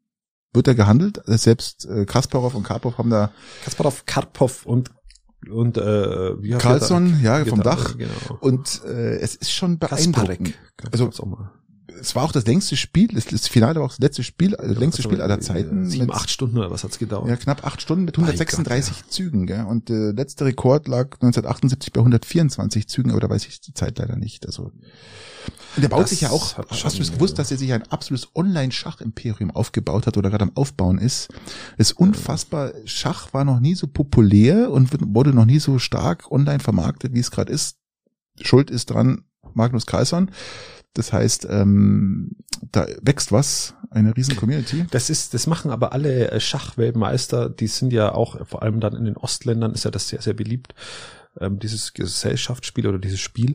wird er gehandelt. Selbst äh, Kasparov und Karpov haben da Kasparov, Karpov und und äh, wie Carlson, ja, vom Dach. Genau. Und äh, es ist schon beeindruckend. Also es war auch das längste Spiel, das, das Finale war auch das letzte Spiel, das ja, längste Spiel aller Zeiten. Sieben, acht Stunden oder was hat's gedauert? Ja, knapp acht Stunden mit 136 Gott, ja. Zügen. Gell? Und der äh, letzte Rekord lag 1978 bei 124 Zügen, aber da weiß ich die Zeit leider nicht. Also und der baut das sich ja auch, hast du es gewusst, dass er sich ein absolutes Online-Schach-Imperium aufgebaut hat oder gerade am Aufbauen ist? Das ist unfassbar. Schach war noch nie so populär und wurde noch nie so stark online vermarktet, wie es gerade ist. Schuld ist dran Magnus Carlsson. Das heißt, ähm, da wächst was, eine riesen Community. Das ist, das machen aber alle äh, Schachweltmeister, die sind ja auch, vor allem dann in den Ostländern ist ja das sehr, sehr beliebt, ähm, dieses Gesellschaftsspiel oder dieses Spiel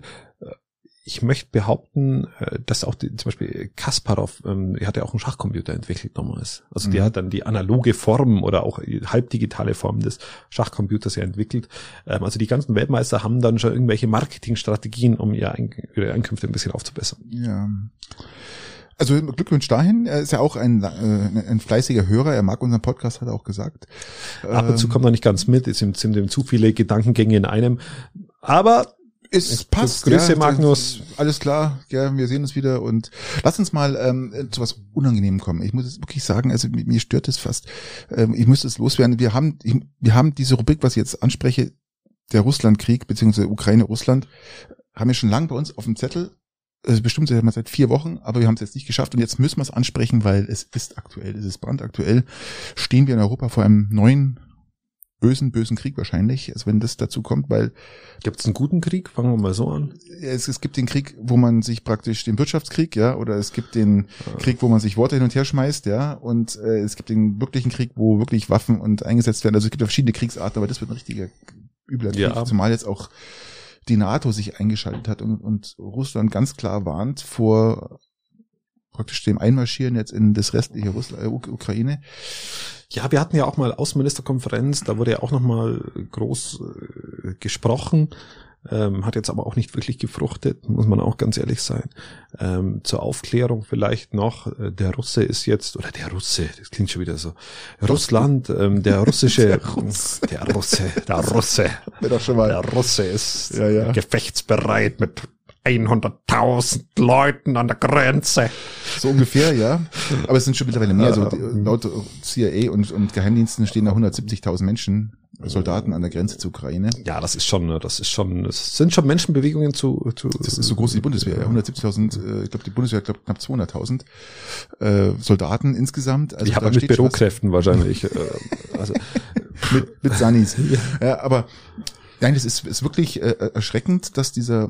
ich möchte behaupten, äh, dass auch die, zum Beispiel Kasparov, ähm, er hat ja auch einen Schachcomputer entwickelt damals. Also mhm. der hat dann die analoge Form oder auch halbdigitale Form des Schachcomputers ja entwickelt. Ähm, also die ganzen Weltmeister haben dann schon irgendwelche Marketingstrategien, um ihre, Einkünfte ein bisschen aufzubessern. Ja. Also Glückwunsch dahin. Er ist ja auch ein, äh, ein fleißiger Hörer. Er mag unseren Podcast, hat er auch gesagt. Ab und zu ähm, kommt er nicht ganz mit. Es sind, sind ihm zu viele Gedankengänge in einem. Aber es passt. Grüße, ja, Magnus. Alles klar, ja, wir sehen uns wieder und lass uns mal ähm, zu was Unangenehm kommen. Ich muss es wirklich sagen, also mir stört es fast. Ähm, ich müsste es loswerden. Wir haben, ich, wir haben diese Rubrik, was ich jetzt anspreche, der Russlandkrieg beziehungsweise Ukraine-Russland, haben wir schon lange bei uns auf dem Zettel. Also bestimmt seit vier Wochen, aber wir haben es jetzt nicht geschafft und jetzt müssen wir es ansprechen, weil es ist aktuell, es ist brandaktuell. Stehen wir in Europa vor einem neuen bösen, bösen Krieg wahrscheinlich, also wenn das dazu kommt, weil Gibt es einen guten Krieg? Fangen wir mal so an. Es, es gibt den Krieg, wo man sich praktisch den Wirtschaftskrieg, ja, oder es gibt den ja. Krieg, wo man sich Worte hin und her schmeißt, ja, und äh, es gibt den wirklichen Krieg, wo wirklich Waffen und eingesetzt werden. Also es gibt verschiedene Kriegsarten, aber das wird ein richtiger übler Krieg, ja. zumal jetzt auch die NATO sich eingeschaltet hat und, und Russland ganz klar warnt vor praktisch dem Einmarschieren jetzt in das restliche Russland, äh, Ukraine. Ja, wir hatten ja auch mal Außenministerkonferenz, da wurde ja auch nochmal groß äh, gesprochen, ähm, hat jetzt aber auch nicht wirklich gefruchtet, muss man auch ganz ehrlich sein. Ähm, zur Aufklärung vielleicht noch, äh, der Russe ist jetzt, oder der Russe, das klingt schon wieder so, Russland, ähm, der russische, der Russe, der Russe, der Russe, der Russe ist ja, ja. gefechtsbereit mit 100.000 Leuten an der Grenze. So ungefähr, ja. Aber es sind schon mittlerweile mehr. Also laut CIA und, und Geheimdiensten stehen da 170.000 Menschen, Soldaten an der Grenze zur Ukraine. Ja, das ist schon, das ist schon, das sind schon Menschenbewegungen zu, zu Das ist so groß wie die Bundeswehr. Ja. 170.000, äh, ich glaube, die Bundeswehr hat glaub, knapp 200.000 äh, Soldaten insgesamt. Also die haben mit Bürokräften wahrscheinlich. äh, also mit, mit Sunnis. Ja, aber Nein, es ist, ist wirklich äh, erschreckend, dass dieser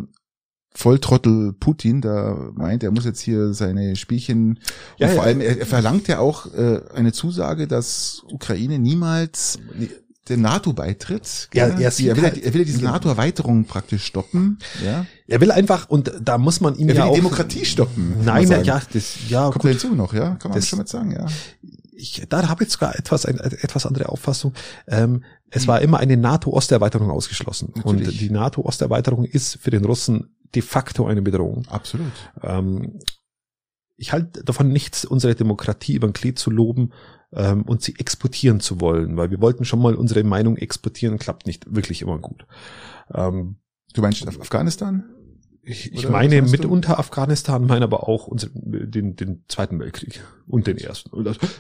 Volltrottel Putin da meint, er muss jetzt hier seine Spielchen ja, und vor ja. allem er, er verlangt ja auch äh, eine Zusage, dass Ukraine niemals den NATO-Beitritt. Ja, er, er, will, halt, er will diese NATO-Erweiterung praktisch stoppen. Ja. Er will einfach, und da muss man ihm er will ja die auch... Demokratie stoppen. Nein, ja, das, ja, Kommt gut. hinzu noch, ja, kann man das, schon mit sagen, ja. Ich, da habe ich sogar etwas, eine, etwas andere Auffassung. Ähm, es war immer eine NATO-Osterweiterung ausgeschlossen. Natürlich. Und die NATO-Osterweiterung ist für den Russen de facto eine Bedrohung. Absolut. Ähm, ich halte davon nichts, unsere Demokratie über den Klee zu loben ähm, und sie exportieren zu wollen, weil wir wollten schon mal unsere Meinung exportieren, klappt nicht wirklich immer gut. Ähm, du meinst Afghanistan? Ich, ich meine mitunter Afghanistan, meine aber auch unsere, den, den Zweiten Weltkrieg und den Ersten.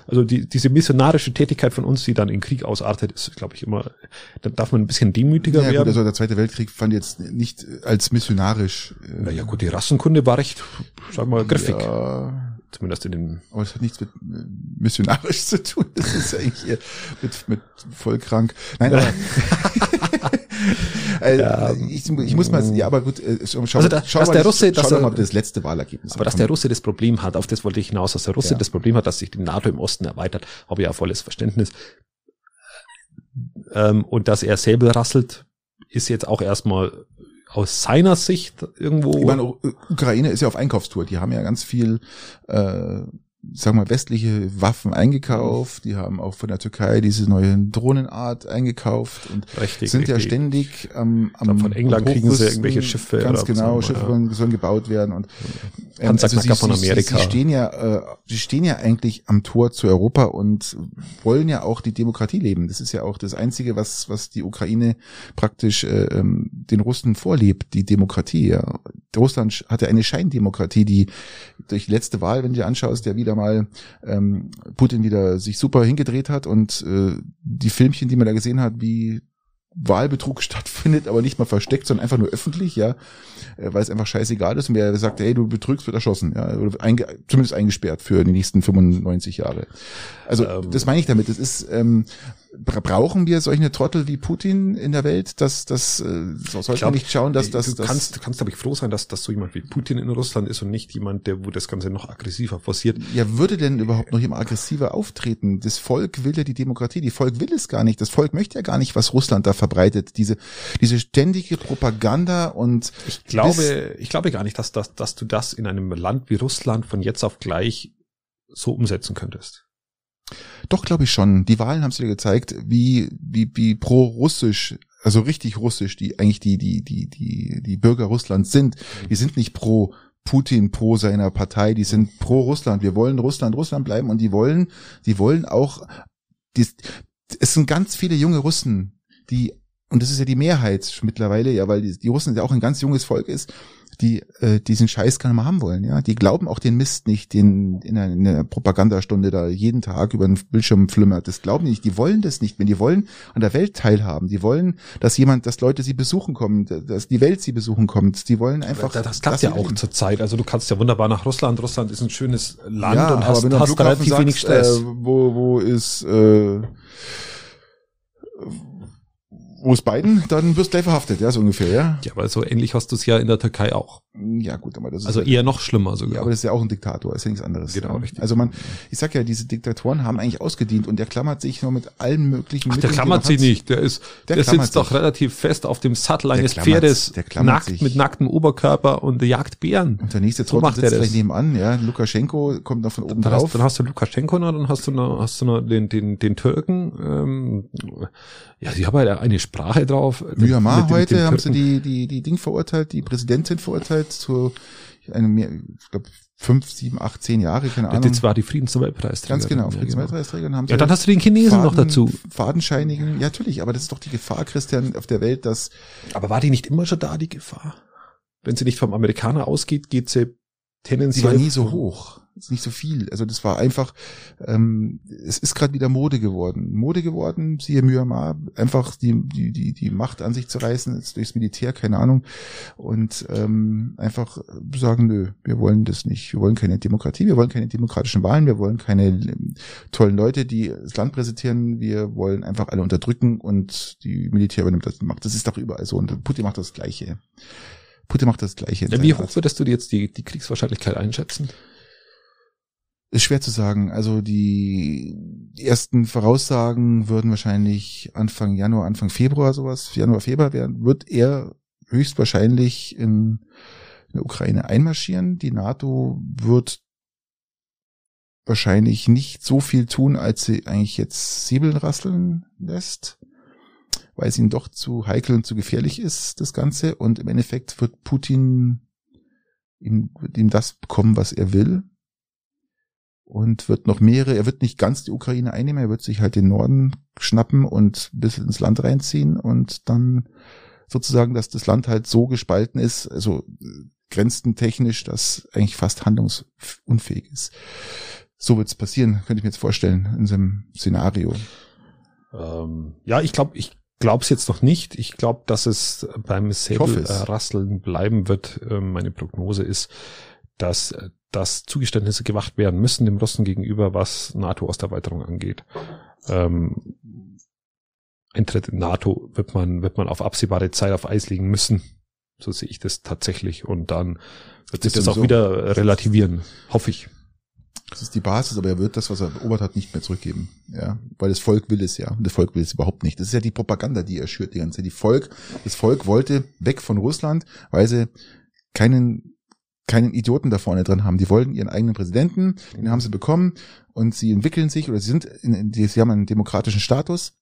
Also die, diese missionarische Tätigkeit von uns, die dann in Krieg ausartet, ist, glaube ich, immer, da darf man ein bisschen demütiger ja, werden. Gut, also der Zweite Weltkrieg fand jetzt nicht als missionarisch. Äh, naja gut, die Rassenkunde war recht, sag mal, griffig. Ja, Zumindest in den. Aber es hat nichts mit äh, missionarisch zu tun. Das ist eigentlich mit, mit voll krank. Nein, aber. also, ja, ich, ich, muss mal, ja, aber gut, äh, schau, also da, schau dass mal, der Russe, schau, schau mal das letzte Wahlergebnis. Aber dass der Russe das Problem hat, auf das wollte ich hinaus, dass der Russe ja. das Problem hat, dass sich die NATO im Osten erweitert, habe ich ja volles Verständnis. Ähm, und dass er Säbel rasselt, ist jetzt auch erstmal aus seiner Sicht irgendwo. Ich meine, Ukraine ist ja auf Einkaufstour. Die haben ja ganz viel äh, sagen wir, westliche Waffen eingekauft. Die haben auch von der Türkei diese neue Drohnenart eingekauft und richtig, sind richtig. ja ständig am, am Von England kriegen sie irgendwelche Schiffe. Ganz genau, so, Schiffe ja. sollen gebaut werden und ähm, also sie, von Amerika. Sie, sie stehen ja, äh, sie stehen ja eigentlich am Tor zu Europa und wollen ja auch die Demokratie leben. Das ist ja auch das Einzige, was was die Ukraine praktisch äh, ähm, den Russen vorlebt, die Demokratie. Ja. Russland hat ja eine Scheindemokratie, die durch letzte Wahl, wenn du dir anschaust, der wieder wieder mal ähm, Putin wieder sich super hingedreht hat und äh, die Filmchen, die man da gesehen hat, wie Wahlbetrug stattfindet, aber nicht mal versteckt, sondern einfach nur öffentlich, ja, äh, weil es einfach scheißegal ist und wer sagt, hey, du betrügst, wird erschossen, ja, oder einge zumindest eingesperrt für die nächsten 95 Jahre. Also ähm. das meine ich damit. Das ist ähm, brauchen wir solche Trottel wie Putin in der Welt? dass das äh, so sollte glaub, man nicht schauen, dass das. Du kannst, du kannst, glaube ich, froh sein, dass, dass so jemand wie Putin in Russland ist und nicht jemand, der, wo das Ganze noch aggressiver forciert. Ja, würde denn überhaupt noch jemand aggressiver auftreten? Das Volk will ja die Demokratie. Die Volk will es gar nicht. Das Volk möchte ja gar nicht, was Russland da verbreitet. Diese, diese ständige Propaganda und. Ich glaube, ich glaube gar nicht, dass, dass, dass du das in einem Land wie Russland von jetzt auf gleich so umsetzen könntest. Doch, glaube ich schon. Die Wahlen haben es dir gezeigt, wie, wie, wie pro-russisch, also richtig russisch, die eigentlich die, die, die, die, die Bürger Russlands sind. Die sind nicht pro Putin, pro seiner Partei, die sind pro Russland. Wir wollen Russland, Russland bleiben und die wollen, die wollen auch, die, es sind ganz viele junge Russen, die, und das ist ja die Mehrheit mittlerweile, ja, weil die, die Russen ja auch ein ganz junges Volk ist, die äh, diesen Scheiß gar nicht mehr haben wollen. Ja, die glauben auch den Mist nicht, den in einer, in einer Propagandastunde da jeden Tag über den Bildschirm flimmert. Das glauben die nicht. Die wollen das nicht. Wenn die wollen an der Welt teilhaben, die wollen, dass jemand, dass Leute sie besuchen kommen, dass die Welt sie besuchen kommt. Die wollen einfach. Das, das klappt ja auch zur Zeit. Also du kannst ja wunderbar nach Russland. Russland ist ein schönes Land ja, und hast, hast relativ sagst, wenig Stress. Äh, wo wo ist äh, wo ist Biden, dann wirst du gleich verhaftet, ja, so ungefähr, ja. Ja, aber so ähnlich hast du es ja in der Türkei auch. Ja, gut, aber das ist. Also eher noch schlimmer sogar. Ja, aber das ist ja auch ein Diktator, ist ja nichts anderes. Genau, richtig. Also man, ich sag ja, diese Diktatoren haben eigentlich ausgedient und der klammert sich nur mit allen möglichen Ach, Mitteln. Der klammert sich nicht, der ist, der, der sitzt sich. doch relativ fest auf dem Sattel eines Pferdes, der nackt sich. mit nacktem Oberkörper und jagt Bären. Und der nächste so Trottel sitzt gleich nebenan, ja, Lukaschenko kommt noch von oben dann drauf. Hast, dann hast du Lukaschenko noch, dann hast du noch, hast du noch den, den, den Türken, ähm, ja, sie haben halt eine Sprache drauf. Myanmar heute haben sie die, die, die Ding verurteilt, die Präsidentin verurteilt zu einem, ich glaube, fünf, sieben, acht, zehn Jahre, keine Ahnung. Das war die Friedensnobelpreisträger. Ganz genau, Friedensnobelpreisträger. Haben ja, dann hast du den Chinesen Faden, noch dazu. Fadenscheinigen, ja natürlich, aber das ist doch die Gefahr, Christian, auf der Welt, dass... Aber war die nicht immer schon da, die Gefahr? Wenn sie nicht vom Amerikaner ausgeht, geht sie tendenziell... Sie war nie so hoch ist nicht so viel. Also das war einfach, ähm, es ist gerade wieder Mode geworden. Mode geworden, siehe Myanmar, einfach die, die, die, die Macht an sich zu reißen, jetzt durchs Militär, keine Ahnung. Und ähm, einfach sagen, nö, wir wollen das nicht. Wir wollen keine Demokratie, wir wollen keine demokratischen Wahlen, wir wollen keine ähm, tollen Leute, die das Land präsentieren, wir wollen einfach alle unterdrücken und die Militär übernimmt das Macht. Das ist doch überall so. Und Putin macht das Gleiche. Putin macht das Gleiche. Wie hoch würdest du jetzt die, die Kriegswahrscheinlichkeit einschätzen? Ist schwer zu sagen. Also die ersten Voraussagen würden wahrscheinlich Anfang Januar, Anfang Februar sowas, Januar, Februar werden, wird er höchstwahrscheinlich in, in Ukraine einmarschieren. Die NATO wird wahrscheinlich nicht so viel tun, als sie eigentlich jetzt Säbeln rasseln lässt, weil es ihnen doch zu heikel und zu gefährlich ist, das Ganze. Und im Endeffekt wird Putin ihm, ihm das bekommen, was er will. Und wird noch mehrere, er wird nicht ganz die Ukraine einnehmen, er wird sich halt den Norden schnappen und ein bisschen ins Land reinziehen und dann sozusagen, dass das Land halt so gespalten ist, also grenzentechnisch, dass eigentlich fast handlungsunfähig ist. So wird es passieren, könnte ich mir jetzt vorstellen, in so einem Szenario. Ähm, ja, ich glaube, ich glaube es jetzt noch nicht. Ich glaube, dass es beim Säbelrasseln bleiben wird. Ähm, meine Prognose ist, dass, äh, dass Zugeständnisse gemacht werden müssen dem Russen gegenüber, was NATO-Osterweiterung angeht. Ähm, Eintritt in NATO wird man, wird man auf absehbare Zeit auf Eis legen müssen. So sehe ich das tatsächlich. Und dann wird sich das, das auch so? wieder relativieren. Hoffe ich. Das ist die Basis, aber er wird das, was er beobachtet hat, nicht mehr zurückgeben. Ja, weil das Volk will es ja. Und das Volk will es überhaupt nicht. Das ist ja die Propaganda, die er schürt die ganze Zeit. Die Volk, das Volk wollte weg von Russland, weil sie keinen keinen Idioten da vorne drin haben. Die wollten ihren eigenen Präsidenten, den haben sie bekommen und sie entwickeln sich oder sie sind in, in sie haben einen demokratischen Status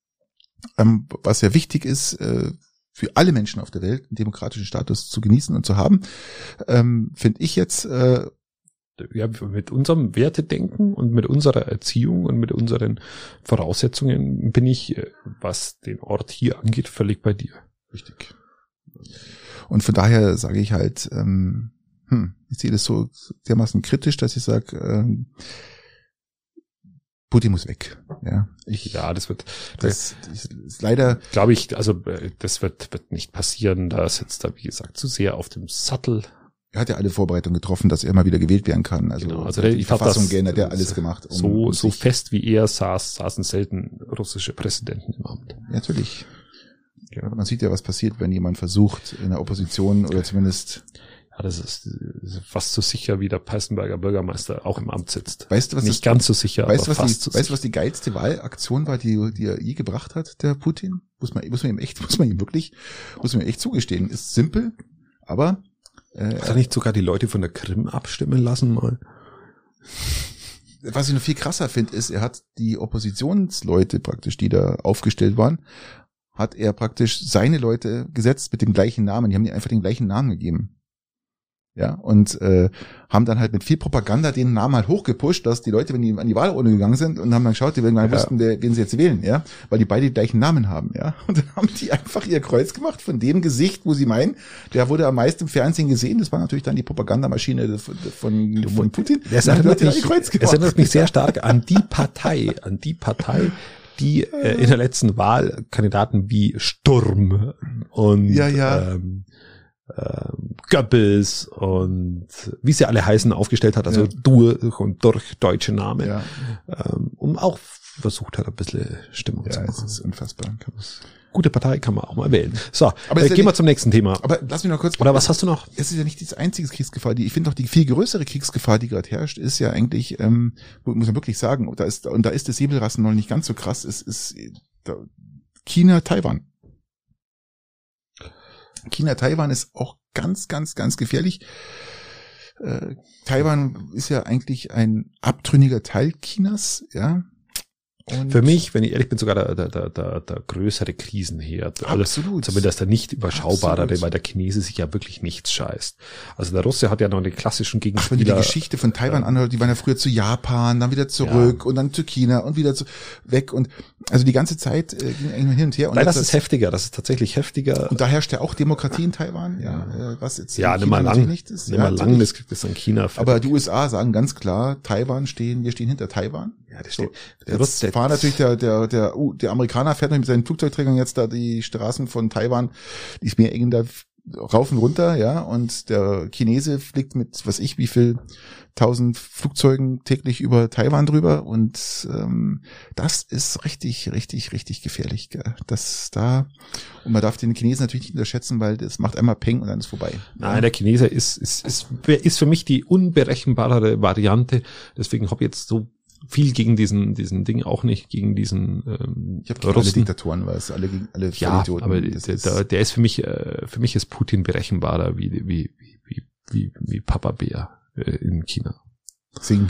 ähm, was ja wichtig ist, äh, für alle Menschen auf der Welt einen demokratischen Status zu genießen und zu haben, ähm, finde ich jetzt äh, ja, mit unserem Wertedenken und mit unserer Erziehung und mit unseren Voraussetzungen bin ich, äh, was den Ort hier angeht, völlig bei dir. Richtig. Und von daher sage ich halt, ähm, hm, ich sehe das so dermaßen kritisch, dass ich sage, ähm, Putin muss weg. Ja, ich, ja, das wird, das, das ist leider, glaube ich, also äh, das wird wird nicht passieren. Da sitzt er, wie gesagt, zu sehr auf dem Sattel. Er hat ja alle Vorbereitungen getroffen, dass er mal wieder gewählt werden kann. Also, genau, also der, die Verfassung geändert, der alles gemacht. Um, so um so fest wie er saß, saßen selten russische Präsidenten im Amt. Ja, natürlich. Genau. Man sieht ja, was passiert, wenn jemand versucht, in der Opposition oder zumindest ja, das ist, fast so sicher wie der Peißenberger Bürgermeister auch im Amt sitzt. Weißt du, was nicht das, ganz so sicher, weißt aber was fast die, so Weißt du, was die geilste Wahlaktion war, die, die er je gebracht hat, der Putin? Muss man, muss man ihm echt, muss man ihm wirklich, muss man ihm echt zugestehen. Ist simpel, aber äh, hat er nicht sogar die Leute von der Krim abstimmen lassen mal? Was ich noch viel krasser finde, ist, er hat die Oppositionsleute praktisch, die da aufgestellt waren, hat er praktisch seine Leute gesetzt mit dem gleichen Namen. Die haben die einfach den gleichen Namen gegeben. Ja, und äh, haben dann halt mit viel Propaganda den Namen halt hochgepusht, dass die Leute, wenn die an die Wahlurne gegangen sind und haben dann geschaut, die werden gar nicht ja. wussten, wer, wen sie jetzt wählen, ja, weil die beide die gleichen Namen haben, ja. Und dann haben die einfach ihr Kreuz gemacht von dem Gesicht, wo sie meinen, der wurde am meisten im Fernsehen gesehen. Das war natürlich dann die Propagandamaschine von, von, von Putin. Das erinnert, mich, es erinnert mich sehr stark an die Partei, an die Partei, die äh, in der letzten Wahl Kandidaten wie Sturm und ja, ja. Ähm, äh, Goebbels und wie sie alle heißen aufgestellt hat, also ja. durch und durch deutsche Namen, ja. ähm, um auch versucht hat, ein bisschen Stimmung ja, zu machen. Es ist unfassbar. Gute Partei kann man auch mal wählen. So, aber äh, gehen wir zum nächsten Thema. Aber lass mich noch kurz. Oder was hast du noch? Es ist ja nicht die einzige Kriegsgefahr, die ich finde doch die viel größere Kriegsgefahr, die gerade herrscht, ist ja eigentlich, ähm, muss man wirklich sagen, da ist und da ist das Säbelrassen noch nicht ganz so krass. Es ist da, China, Taiwan. China, Taiwan ist auch ganz, ganz, ganz gefährlich. Äh, Taiwan ist ja eigentlich ein abtrünniger Teil Chinas, ja. Und Für mich, wenn ich ehrlich bin, sogar der, der, der, der, größere Krisenherd. Also Absolut. Zumindest der nicht überschaubare, weil der Chinese sich ja wirklich nichts scheißt. Also der Russe hat ja noch den klassischen Gegenspieler. Ach, wenn du die Geschichte von Taiwan äh, anhört, die waren ja früher zu Japan, dann wieder zurück ja. und dann zu China und wieder zu, weg und also die ganze Zeit äh, ging irgendwie hin und her. Und Nein, das ist heftiger, das ist tatsächlich heftiger. Und da herrscht ja auch Demokratie in Taiwan, ja, äh, was jetzt ja, in China lang, nicht ist. Ja, mal lang, das kriegt es an China. Aber die USA sagen ganz klar, Taiwan stehen, wir stehen hinter Taiwan. Ja, das steht. So, der Russ, der fahren natürlich der, der, der, uh, der Amerikaner fährt mit seinen Flugzeugträgern jetzt da die Straßen von Taiwan, die ist mehr eng da rauf und runter, ja, und der Chinese fliegt mit, was ich, wie viel tausend Flugzeugen täglich über Taiwan drüber und ähm, das ist richtig, richtig, richtig gefährlich. Gell? Das da und man darf den Chinesen natürlich nicht unterschätzen, weil das macht einmal Peng und dann ist vorbei. Nein, der Chinese ist ist, ist ist für mich die unberechenbarere Variante. Deswegen habe ich jetzt so viel gegen diesen diesen Ding auch nicht gegen diesen ähm, ich habe alle Diktatoren, weil es alle gegen alle ja, aber der, der, der ist für mich äh, für mich ist Putin berechenbarer wie wie wie wie wie Papa Bär äh, in China. Sing.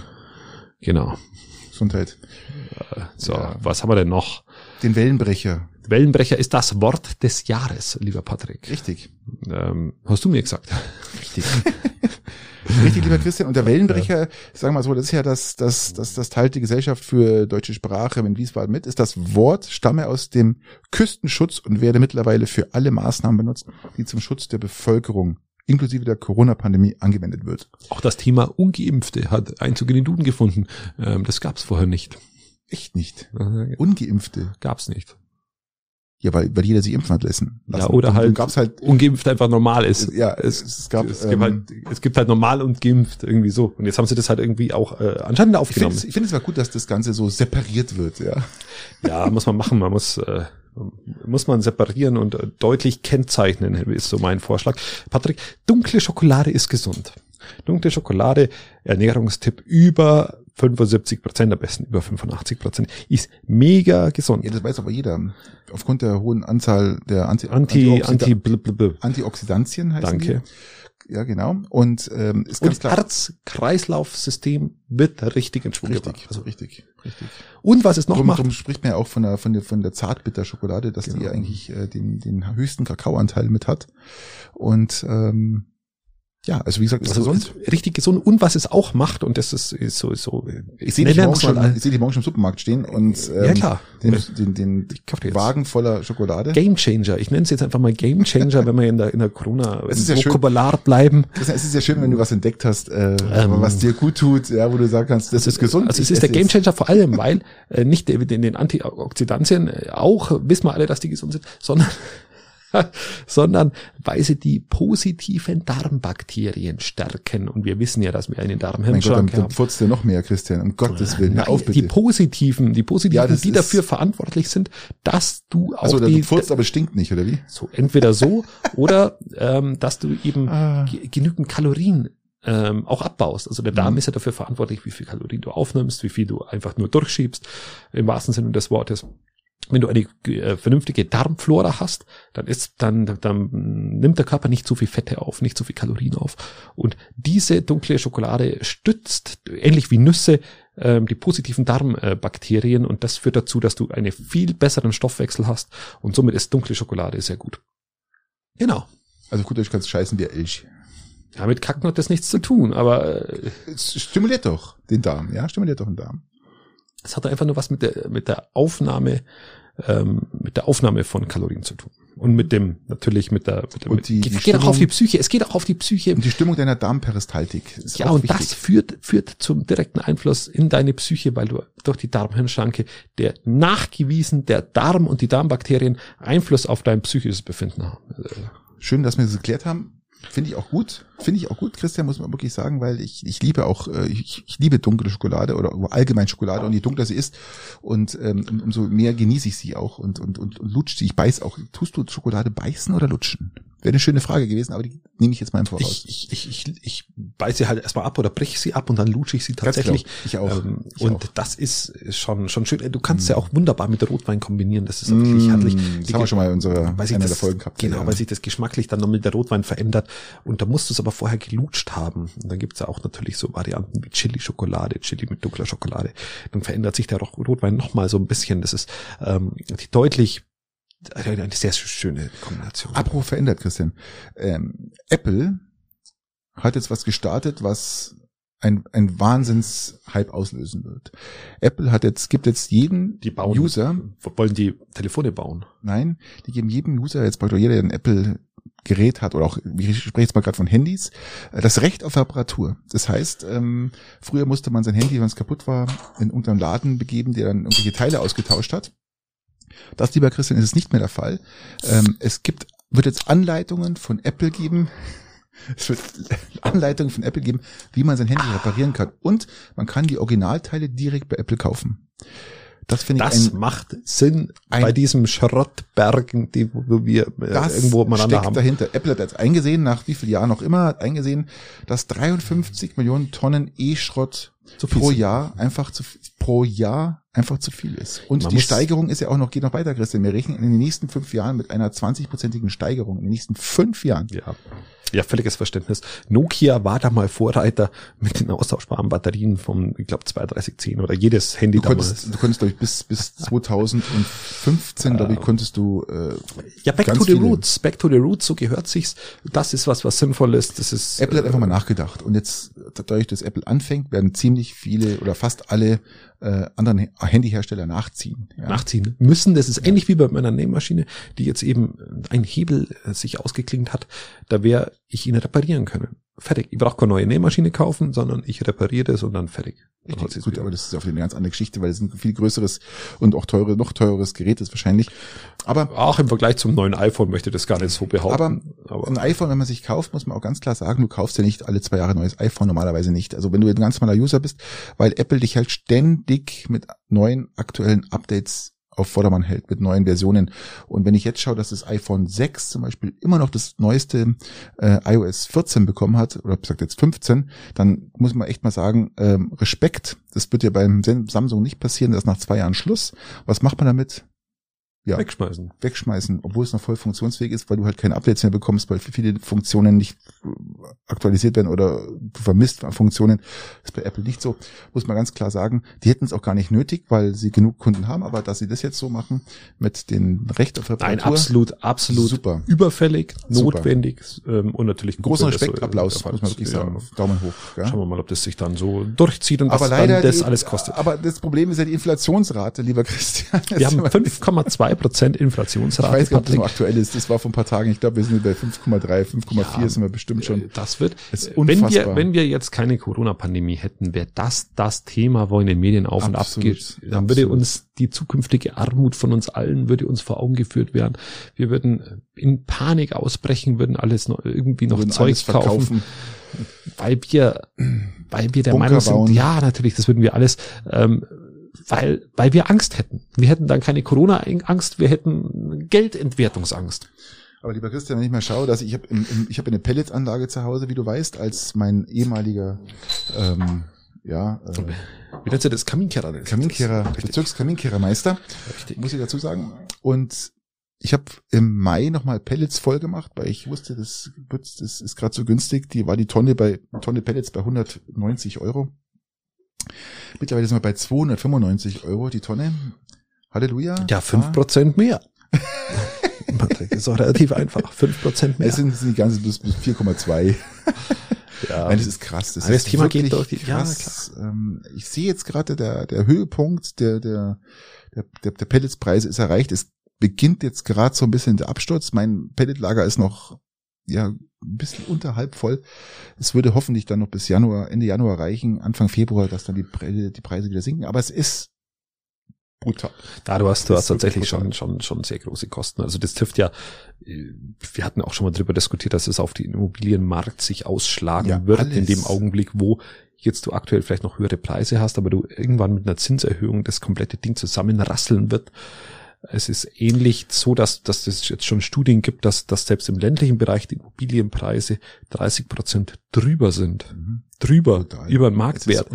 Genau. Gesundheit. So, ja. was haben wir denn noch? Den Wellenbrecher. Wellenbrecher ist das Wort des Jahres, lieber Patrick. Richtig. Ähm, hast du mir gesagt. Richtig. Richtig, lieber Christian. Und der Wellenbrecher, sagen wir mal so, das ist ja das, das, das, das teilt die Gesellschaft für deutsche Sprache in Wiesbaden mit, ist das Wort, stamme aus dem Küstenschutz und werde mittlerweile für alle Maßnahmen benutzt, die zum Schutz der Bevölkerung inklusive der Corona-Pandemie angewendet wird. Auch das Thema Ungeimpfte hat Einzug in den Duden gefunden. Ähm, das gab es vorher nicht. Echt nicht? Ungeimpfte? Gab's nicht. Ja, weil, weil jeder sich impfen hat lassen. Ja, oder halt, gab's halt ungeimpft einfach normal ist. Ja, es, es gab, es, gibt halt, es gibt halt normal und geimpft irgendwie so. Und jetzt haben sie das halt irgendwie auch äh, anscheinend aufgenommen. Ich finde es war gut, dass das Ganze so separiert wird, ja. Ja, muss man machen. Man muss äh, muss man separieren und äh, deutlich kennzeichnen, ist so mein Vorschlag. Patrick, dunkle Schokolade ist gesund. Dunkle Schokolade, Ernährungstipp über 75 Prozent, am besten über 85 Prozent, ist mega gesund. Ja, das weiß aber jeder. Aufgrund der hohen Anzahl der Anti, Anti, Anti, Anti Antioxidantien heißen Danke. Die. Ja, genau. Und ähm, ist ganz Und Herz-Kreislauf-System wird richtig in Schwung Richtig, also richtig, richtig. Und was es noch drum, macht. Drum spricht man ja auch von der von der von der Zartbitterschokolade, dass genau. die eigentlich äh, den den höchsten Kakaoanteil mit hat. Und ähm, ja, also wie gesagt, ist also gesund. Richtig gesund. Und was es auch macht, und das ist, ist so, so ich sehe die, morgen schon, ich seh die morgen schon im Supermarkt stehen und ähm, ja, klar. den, den, den, den Wagen voller Schokolade. Game Changer. Ich nenne es jetzt einfach mal Game Changer, wenn wir in der, in der Corona es ist ja Vokabular schön, bleiben. Es ist ja schön, wenn du was entdeckt hast, äh, ähm, was dir gut tut, ja, wo du sagen kannst, das ist gesund. Also es ist der Game Changer vor allem, weil äh, nicht in den Antioxidantien, äh, auch wissen wir alle, dass die gesund sind, sondern sondern weil sie die positiven Darmbakterien stärken. Und wir wissen ja, dass wir einen Darmhirnschrank haben. Dann furzt du noch mehr, Christian, um Gottes Willen. Nein, auf, bitte. Die positiven, die positiven, ja, die dafür verantwortlich sind, dass du auch also, die... du furzt, aber stinkt nicht, oder wie? So, entweder so oder ähm, dass du eben ah. genügend Kalorien ähm, auch abbaust. Also der Darm mhm. ist ja dafür verantwortlich, wie viel Kalorien du aufnimmst, wie viel du einfach nur durchschiebst, im wahrsten Sinne des Wortes wenn du eine äh, vernünftige Darmflora hast, dann ist, dann, dann nimmt der Körper nicht so viel Fette auf, nicht so viel Kalorien auf. Und diese dunkle Schokolade stützt, ähnlich wie Nüsse, ähm, die positiven Darmbakterien und das führt dazu, dass du einen viel besseren Stoffwechsel hast und somit ist dunkle Schokolade sehr gut. Genau. Also gut, ich kann es scheißen wie Elch. Ja, mit Kacken hat das nichts zu tun, aber äh, es stimuliert doch den Darm, ja, stimuliert doch den Darm. Es hat einfach nur was mit der mit der Aufnahme ähm, mit der Aufnahme von Kalorien zu tun. Und mit dem, natürlich mit der, mit, und die, mit, die geht Stimmung, auch auf die Psyche, es geht auch auf die Psyche. Und die Stimmung deiner Darmperistaltik. Ist ja, und wichtig. das führt, führt zum direkten Einfluss in deine Psyche, weil du durch die Darmhirnschranke, der nachgewiesen, der Darm und die Darmbakterien Einfluss auf dein psychisches Befinden haben. Schön, dass wir das geklärt haben. Finde ich auch gut. Finde ich auch gut, Christian, muss man wirklich sagen, weil ich, ich liebe auch, äh, ich, ich liebe dunkle Schokolade oder allgemein Schokolade und je dunkler sie ist und ähm, umso mehr genieße ich sie auch und, und, und, und lutscht sie. Ich beiß auch. Tust du Schokolade beißen oder lutschen? Wäre eine schöne Frage gewesen, aber die nehme ich jetzt mal im Voraus. Ich, ich, ich, ich, beiße sie halt erstmal ab oder breche sie ab und dann lutsche ich sie tatsächlich. Ich auch. Ähm, ich und auch. das ist schon, schon schön. Du kannst mm. ja auch wunderbar mit Rotwein kombinieren. Das ist wirklich mm. herrlich. Das die, haben wir schon mal in unserer weil sich das, der Folgen gehabt. Genau, ja. weil sich das geschmacklich dann noch mit der Rotwein verändert. Und da musst du es aber vorher gelutscht haben. Und dann gibt's ja auch natürlich so Varianten wie Chili-Schokolade, Chili mit dunkler Schokolade. Dann verändert sich der Rotwein nochmal so ein bisschen. Das ist ähm, deutlich eine sehr schöne Kombination. Apropos verändert, Christian. Ähm, Apple hat jetzt was gestartet, was ein, ein Wahnsinns-Hype auslösen wird. Apple hat jetzt, gibt jetzt jeden die bauen, User. Wollen die Telefone bauen? Nein, die geben jedem User, jetzt praktisch jeder, der ein Apple Gerät hat oder auch, ich spreche jetzt mal gerade von Handys, das Recht auf Reparatur. Das heißt, ähm, früher musste man sein Handy, wenn es kaputt war, in irgendeinem Laden begeben, der dann irgendwelche Teile ausgetauscht hat. Das, lieber Christian, ist es nicht mehr der Fall. Ähm, es gibt wird jetzt Anleitungen von Apple geben. Es wird Anleitungen von Apple geben, wie man sein Handy reparieren kann. Und man kann die Originalteile direkt bei Apple kaufen. Das finde ich Das ein, macht Sinn ein, bei diesem Schrottbergen, die wo wir äh, das irgendwo miteinander haben. dahinter. Apple hat jetzt eingesehen, nach wie vielen Jahren noch immer, hat eingesehen, dass 53 Millionen Tonnen E-Schrott pro. Jahr einfach zu pro Jahr einfach zu viel ist. Und Man die Steigerung ist ja auch noch, geht noch weiter, Christian. Wir rechnen in den nächsten fünf Jahren mit einer 20-prozentigen Steigerung. In den nächsten fünf Jahren. Ja. Ja, völliges Verständnis. Nokia war da mal Vorreiter mit den austauschbaren Batterien vom, ich glaube, 3210 oder jedes Handy du konntest, damals. Du konntest, glaube ich, bis, bis 2015, glaube ich, konntest du äh, Ja, back to the roots. Back to the roots, so gehört sich's. Das ist was, was sinnvoll ist. Das ist Apple hat einfach mal nachgedacht. Und jetzt, dadurch, dass Apple anfängt, werden ziemlich viele oder fast alle äh, anderen Handyhersteller nachziehen. Ja. Nachziehen müssen. Das ist ja. ähnlich wie bei meiner Nähmaschine, die jetzt eben ein Hebel äh, sich ausgeklingt hat. Da wäre ich ihn reparieren können fertig. Ich brauche keine neue Nähmaschine kaufen, sondern ich repariere das und dann fertig. Dann Richtig, gut, aber das ist auf eine ganz andere Geschichte, weil es ein viel größeres und auch teure, noch teureres Gerät ist wahrscheinlich. Aber auch im Vergleich zum neuen iPhone möchte ich das gar nicht so behaupten. Aber, aber ein iPhone, wenn man sich kauft, muss man auch ganz klar sagen, du kaufst ja nicht alle zwei Jahre ein neues iPhone, normalerweise nicht. Also wenn du ein ganz normaler User bist, weil Apple dich halt ständig mit neuen aktuellen Updates auf Vordermann hält mit neuen Versionen. Und wenn ich jetzt schaue, dass das iPhone 6 zum Beispiel immer noch das neueste äh, iOS 14 bekommen hat, oder gesagt jetzt 15, dann muss man echt mal sagen, ähm, Respekt. Das wird ja beim Samsung nicht passieren, das ist nach zwei Jahren Schluss. Was macht man damit? Ja, wegschmeißen. Wegschmeißen, obwohl es noch voll funktionsfähig ist, weil du halt keine Updates mehr bekommst, weil viele Funktionen nicht aktualisiert werden oder du vermisst Funktionen. Das ist bei Apple nicht so, muss man ganz klar sagen. Die hätten es auch gar nicht nötig, weil sie genug Kunden haben, aber dass sie das jetzt so machen mit den Recht auf Reparatur. Nein, absolut, absolut super. überfällig, super. notwendig ähm, und natürlich großen Respekt, so, Applaus, muss man wirklich sagen. Ja. Daumen hoch. Ja? Schauen wir mal, ob das sich dann so durchzieht und aber was leider das die, alles kostet. Aber das Problem ist ja die Inflationsrate, lieber Christian. Wir haben 5,2 Prozent Inflationsrate. Ich weiß nicht, ob das noch aktuell ist. Das war vor ein paar Tagen. Ich glaube, wir sind bei 5,3, 5,4 ja, sind wir bestimmt schon. Das wird, ist wenn wir, wenn wir jetzt keine Corona-Pandemie hätten, wäre das das Thema, wo in den Medien auf absolut, und ab geht. Dann würde uns die zukünftige Armut von uns allen, würde uns vor Augen geführt werden. Wir würden in Panik ausbrechen, würden alles noch irgendwie noch Zeug kaufen weil wir, weil wir der Bunker Meinung sind, bauen. ja, natürlich, das würden wir alles, ähm, weil, weil wir Angst hätten. Wir hätten dann keine Corona-Angst, wir hätten Geldentwertungsangst. Aber lieber Christian, wenn ich mal schaue, dass ich habe ich habe eine Pelletsanlage zu Hause, wie du weißt, als mein ehemaliger ähm, ja, äh, wie nennt ihr das? Kaminkehrer. Kaminkehrer, Bezirkskaminkehrermeister, muss ich dazu sagen. Und ich habe im Mai nochmal Pellets voll gemacht, weil ich wusste, das, das ist gerade so günstig. Die war die Tonne bei Tonne Pellets bei 190 Euro. Mittlerweile sind wir bei 295 Euro die Tonne. Halleluja. Ja, fünf Prozent mehr. Patrick, ist auch relativ einfach. Fünf Prozent mehr. Es sind, die ganze bis, bis 4,2. ja. Nein, das ist krass. Das, das Thema geht durch die, krass. Ja, ähm, ich sehe jetzt gerade der, der Höhepunkt der, der, der, der, der Pelletspreise ist erreicht. Es beginnt jetzt gerade so ein bisschen der Absturz. Mein Pelletlager ist noch ja, ein bisschen unterhalb voll. Es würde hoffentlich dann noch bis Januar, Ende Januar reichen, Anfang Februar, dass dann die, Preise, die Preise wieder sinken. Aber es ist brutal. Da du hast, du hast tatsächlich schon, schon, schon sehr große Kosten. Also das trifft ja, wir hatten auch schon mal drüber diskutiert, dass es auf den Immobilienmarkt sich ausschlagen ja, wird alles. in dem Augenblick, wo jetzt du aktuell vielleicht noch höhere Preise hast, aber du irgendwann mit einer Zinserhöhung das komplette Ding zusammenrasseln wird. Es ist ähnlich so, dass, dass es jetzt schon Studien gibt, dass, dass selbst im ländlichen Bereich die Immobilienpreise 30 Prozent drüber sind. Mhm. Drüber, Total. über den Marktwert.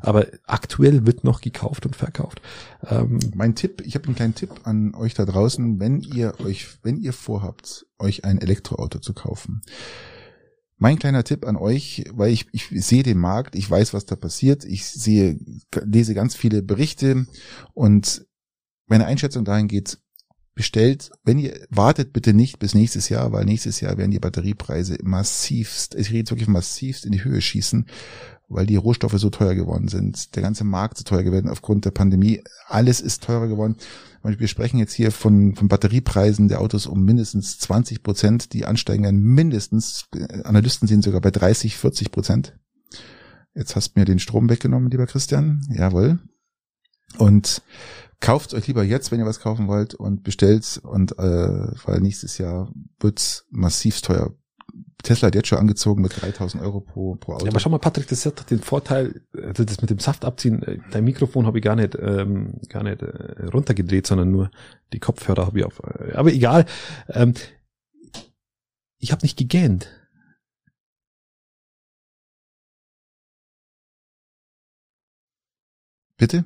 Aber aktuell wird noch gekauft und verkauft. Ähm, mein Tipp, ich habe einen kleinen Tipp an euch da draußen, wenn ihr euch, wenn ihr vorhabt, euch ein Elektroauto zu kaufen. Mein kleiner Tipp an euch, weil ich, ich sehe den Markt, ich weiß, was da passiert, ich sehe, lese ganz viele Berichte und meine Einschätzung dahin geht, bestellt, wenn ihr wartet bitte nicht bis nächstes Jahr, weil nächstes Jahr werden die Batteriepreise massivst, ich rede wirklich massivst in die Höhe schießen, weil die Rohstoffe so teuer geworden sind, der ganze Markt so teuer geworden aufgrund der Pandemie, alles ist teurer geworden. Wir sprechen jetzt hier von, von Batteriepreisen der Autos um mindestens 20 Prozent, die ansteigen werden mindestens, Analysten sind sogar bei 30, 40 Prozent. Jetzt hast du mir den Strom weggenommen, lieber Christian. Jawohl. Und kauft euch lieber jetzt, wenn ihr was kaufen wollt und bestellt und äh, weil nächstes Jahr wird's massiv teuer. Tesla hat jetzt schon angezogen mit 3000 Euro pro, pro Auto. Ja, aber schau mal, Patrick, das hat doch den Vorteil, also das mit dem Saft abziehen, äh, dein Mikrofon habe ich gar nicht, ähm, gar nicht äh, runtergedreht, sondern nur die Kopfhörer habe ich auf. Äh, aber egal. Ähm, ich habe nicht gegähnt. Bitte?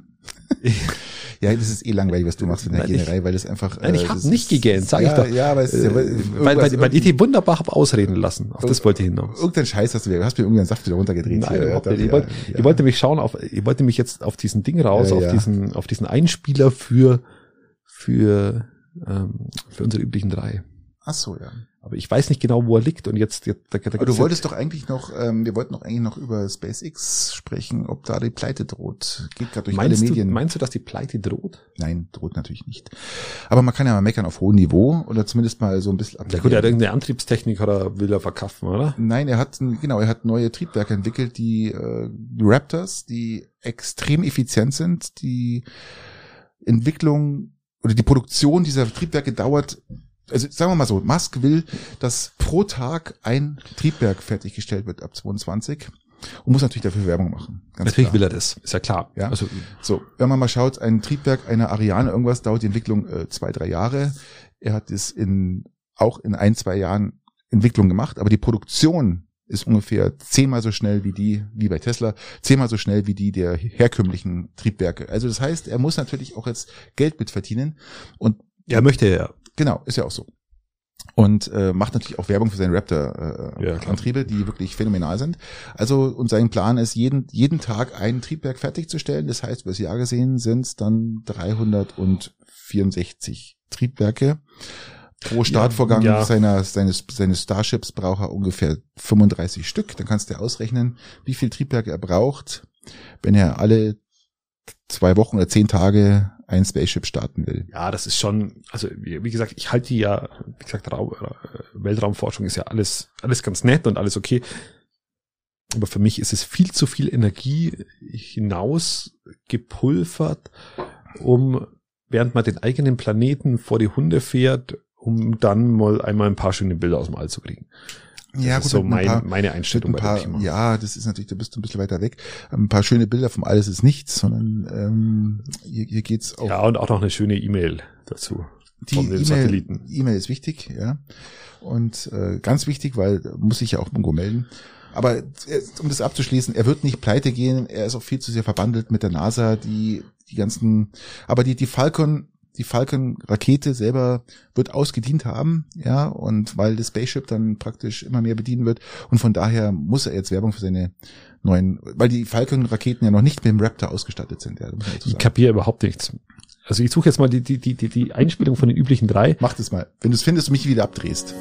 ja, das ist eh langweilig, was du machst mit der Gähnerei, weil das einfach. Nein, ich äh, habe nicht gegähnt, sag ja, ich doch. Ja, aber es ist ja, äh, weil, weil, weil ich die wunderbar hab ausreden lassen. Auf das wollte ich hinaus. Irgendein Scheiß hast du, du hast mir irgendeinen Saft wieder runtergedreht. Nein, hier, ja, ich, wollte, ja. ich wollte mich schauen auf, ich wollte mich jetzt auf diesen Ding raus, auf diesen, auf diesen Einspieler für, für, ähm, für unsere üblichen drei. Ach so, ja. Aber ich weiß nicht genau, wo er liegt und jetzt. jetzt da, da Aber du wolltest doch eigentlich noch, ähm, wir wollten doch eigentlich noch über SpaceX sprechen, ob da die Pleite droht. Geht gerade durch meinst alle Medien. Du, meinst du, dass die Pleite droht? Nein, droht natürlich nicht. Aber man kann ja mal meckern auf hohem Niveau oder zumindest mal so ein bisschen. Ja gut, er hat irgendeine Antriebstechnik oder will er verkaufen, oder? Nein, er hat genau, er hat neue Triebwerke entwickelt, die äh, Raptors, die extrem effizient sind, die Entwicklung oder die Produktion dieser Triebwerke dauert also sagen wir mal so, Musk will, dass pro Tag ein Triebwerk fertiggestellt wird ab 22 und muss natürlich dafür Werbung machen. natürlich klar. will er das, ist ja klar. Ja. Also, so, wenn man mal schaut, ein Triebwerk einer Ariane, irgendwas dauert die Entwicklung äh, zwei, drei Jahre. Er hat es in auch in ein, zwei Jahren Entwicklung gemacht, aber die Produktion ist ungefähr zehnmal so schnell wie die, wie bei Tesla, zehnmal so schnell wie die der herkömmlichen Triebwerke. Also das heißt, er muss natürlich auch jetzt Geld mit verdienen und ja, möchte er. Genau, ist ja auch so. Und äh, macht natürlich auch Werbung für seine Raptor-Antriebe, äh, ja, die wirklich phänomenal sind. Also, und sein Plan ist, jeden, jeden Tag ein Triebwerk fertigzustellen. Das heißt, über das Jahr gesehen sind es dann 364 Triebwerke. Pro Startvorgang ja, ja. seiner, seines, seines Starships braucht er ungefähr 35 Stück. Dann kannst du ausrechnen, wie viel Triebwerke er braucht, wenn er alle zwei Wochen oder zehn Tage ein Spaceship starten will. Ja, das ist schon, also wie, wie gesagt, ich halte die ja, wie gesagt, Raum, äh, Weltraumforschung ist ja alles, alles ganz nett und alles okay. Aber für mich ist es viel zu viel Energie hinaus gepulvert, um während man den eigenen Planeten vor die Hunde fährt, um dann mal einmal ein paar schöne Bilder aus dem All zu kriegen. Ja, das gut, ist so mein, paar, meine Einstellung ein paar, Ja, das ist natürlich, da bist du ein bisschen weiter weg. Ein paar schöne Bilder vom Alles ist nichts, sondern ähm, hier, hier geht's auch. Ja, und auch noch eine schöne E-Mail dazu. Die E-Mail e ist wichtig, ja. Und äh, ganz wichtig, weil muss sich ja auch irgendwo melden. Aber äh, um das abzuschließen, er wird nicht pleite gehen, er ist auch viel zu sehr verbandelt mit der NASA, die die ganzen, aber die, die Falcon die Falcon-Rakete selber wird ausgedient haben, ja, und weil das Spaceship dann praktisch immer mehr bedienen wird und von daher muss er jetzt Werbung für seine neuen, weil die Falcon-Raketen ja noch nicht mit dem Raptor ausgestattet sind. Ja, ich kapiere überhaupt nichts. Also ich suche jetzt mal die, die, die, die Einspielung von den üblichen drei. Mach das mal. Wenn du es findest, mich wieder abdrehst.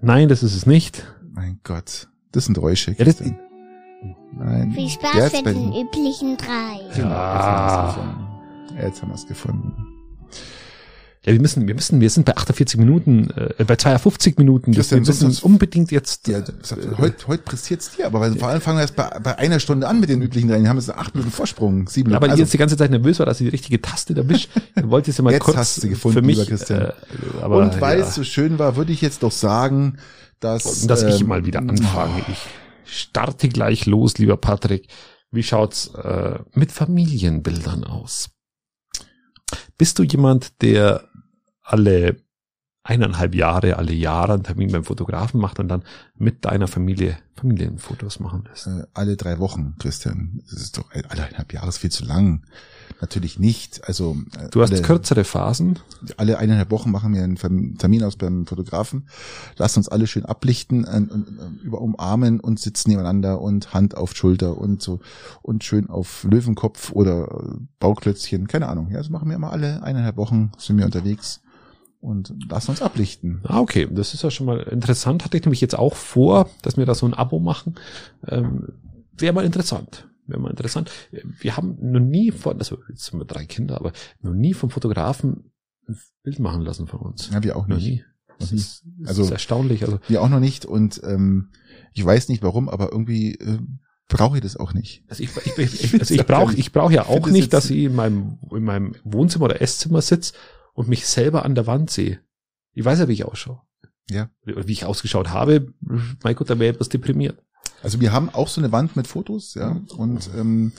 Nein, das ist es nicht. Mein Gott. Das sind Räusche. Ja, das, Nein. Viel Spaß mit den üblichen drei. Ja. Jetzt haben wir es gefunden. Ja, wir müssen, wir müssen, wir sind bei 48 Minuten, äh, bei 52 Minuten. Das wir müssen sonst, unbedingt jetzt. Ja, sagt, heute, heute pressiert's dir, aber weil, vor allem fangen wir erst bei, bei einer Stunde an mit den üblichen Rennen. Die haben jetzt acht Minuten Vorsprung, sieben Minuten. Aber also, jetzt die ganze Zeit nervös war, dass ich die richtige Taste erwischt. Du wolltest ja mal jetzt kurz hast du gefunden, für mich, lieber Christian. Äh, aber, Und weil ja. es so schön war, würde ich jetzt doch sagen, dass, Und dass ähm, ich mal wieder anfange. Ich starte gleich los, lieber Patrick. Wie schaut's äh, mit Familienbildern aus? Bist du jemand, der alle eineinhalb Jahre, alle Jahre einen Termin beim Fotografen macht und dann mit deiner Familie Familienfotos machen lässt? Äh, alle drei Wochen, Christian. Das ist doch alle eineinhalb Jahre ist viel zu lang. Natürlich nicht. Also äh, du hast alle, kürzere Phasen. Alle eineinhalb Wochen machen wir einen Termin aus beim Fotografen. Lass uns alle schön ablichten, äh, über umarmen und sitzen nebeneinander und Hand auf Schulter und so und schön auf Löwenkopf oder Bauklötzchen, keine Ahnung. Ja, das machen wir immer alle eineinhalb Wochen sind wir unterwegs und lassen uns ablichten. Ah, okay, das ist ja schon mal interessant. Hatte ich nämlich jetzt auch vor, dass wir da so ein Abo machen. Ähm, Wäre mal interessant wäre mal interessant. Wir haben noch nie von, also jetzt sind wir drei Kinder, aber noch nie vom Fotografen ein Bild machen lassen von uns. Ja, wir auch nicht. Noch nie. Das, ist, das also, ist erstaunlich. Also wir auch noch nicht und ähm, ich weiß nicht warum, aber irgendwie äh, brauche ich das auch nicht. Also ich, ich, ich, also ich brauche ich brauch ja auch nicht, dass ich in meinem, in meinem Wohnzimmer oder Esszimmer sitze und mich selber an der Wand sehe. Ich weiß ja, wie ich ausschaue. Ja. Wie ich ausgeschaut habe, mein Gott, da wäre etwas deprimiert. Also wir haben auch so eine Wand mit Fotos, ja, und ähm,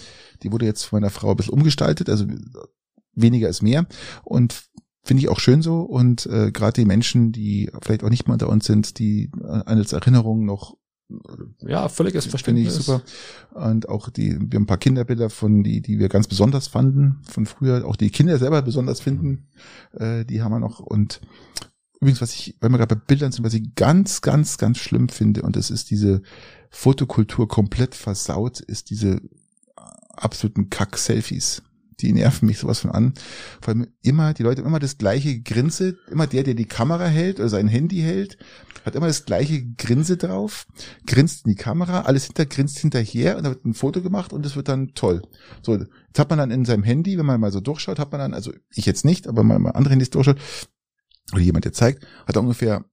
die wurde jetzt von meiner Frau ein bisschen umgestaltet, also weniger ist mehr und finde ich auch schön so und äh, gerade die Menschen, die vielleicht auch nicht mal unter uns sind, die äh, als Erinnerung noch ja, völliges Verständnis. Finde ich super. Und auch die, wir haben ein paar Kinderbilder von, die, die wir ganz besonders fanden, von früher, auch die Kinder selber besonders finden, äh, die haben wir noch. Und übrigens, was ich, wenn wir gerade bei Bildern sind, was ich ganz, ganz, ganz schlimm finde, und das ist diese Fotokultur komplett versaut, ist diese absoluten Kack-Selfies die nerven mich sowas von an. Vor allem immer, die Leute immer das gleiche Grinse, immer der, der die Kamera hält oder sein Handy hält, hat immer das gleiche Grinse drauf, grinst in die Kamera, alles hinter, grinst hinterher und da wird ein Foto gemacht und es wird dann toll. So, jetzt hat man dann in seinem Handy, wenn man mal so durchschaut, hat man dann, also ich jetzt nicht, aber wenn man mal andere Handys durchschaut, oder jemand, der zeigt, hat er ungefähr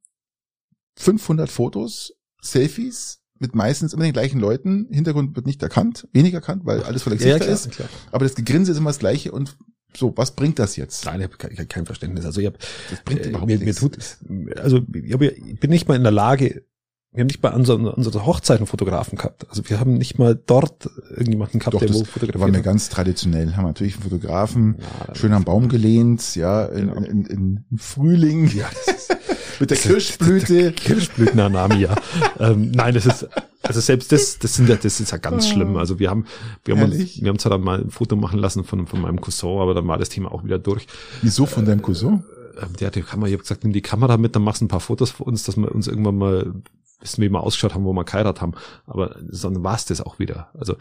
500 Fotos, Selfies, mit meistens immer den gleichen Leuten. Hintergrund wird nicht erkannt, weniger erkannt, weil alles voller Gesichter ja, klar, ist. Klar. Aber das Gegrinse ist immer das gleiche und so, was bringt das jetzt? Nein, ich habe kein, kein Verständnis. Also ich habe, das bringt äh, überhaupt mir, nichts. Mir tut, also ich, hab, ich bin nicht mal in der Lage, wir haben nicht mal unsere, unsere Hochzeiten Fotografen gehabt. Also wir haben nicht mal dort irgendjemanden gehabt, Doch, der wo fotografiert waren wir ganz traditionell. Haben natürlich einen Fotografen, ja, schön am Baum gelehnt, ja, in, genau. in, in, in Frühling. Ja, das ist, mit der Kirschblüte. Kirschblütenanami, ja. ähm, nein, das ist, also selbst das, das sind ja, das ist ja ganz schlimm. Also wir haben, wir haben uns, wir haben zwar dann mal ein Foto machen lassen von, von meinem Cousin, aber dann war das Thema auch wieder durch. Wieso von deinem Cousin? Äh, der hat die Kamera, ich habe gesagt, nimm die Kamera mit, dann machst du ein paar Fotos für uns, dass wir uns irgendwann mal wissen, wie wir ausgeschaut haben, wo wir geheiratet haben. Aber dann war es das auch wieder. Also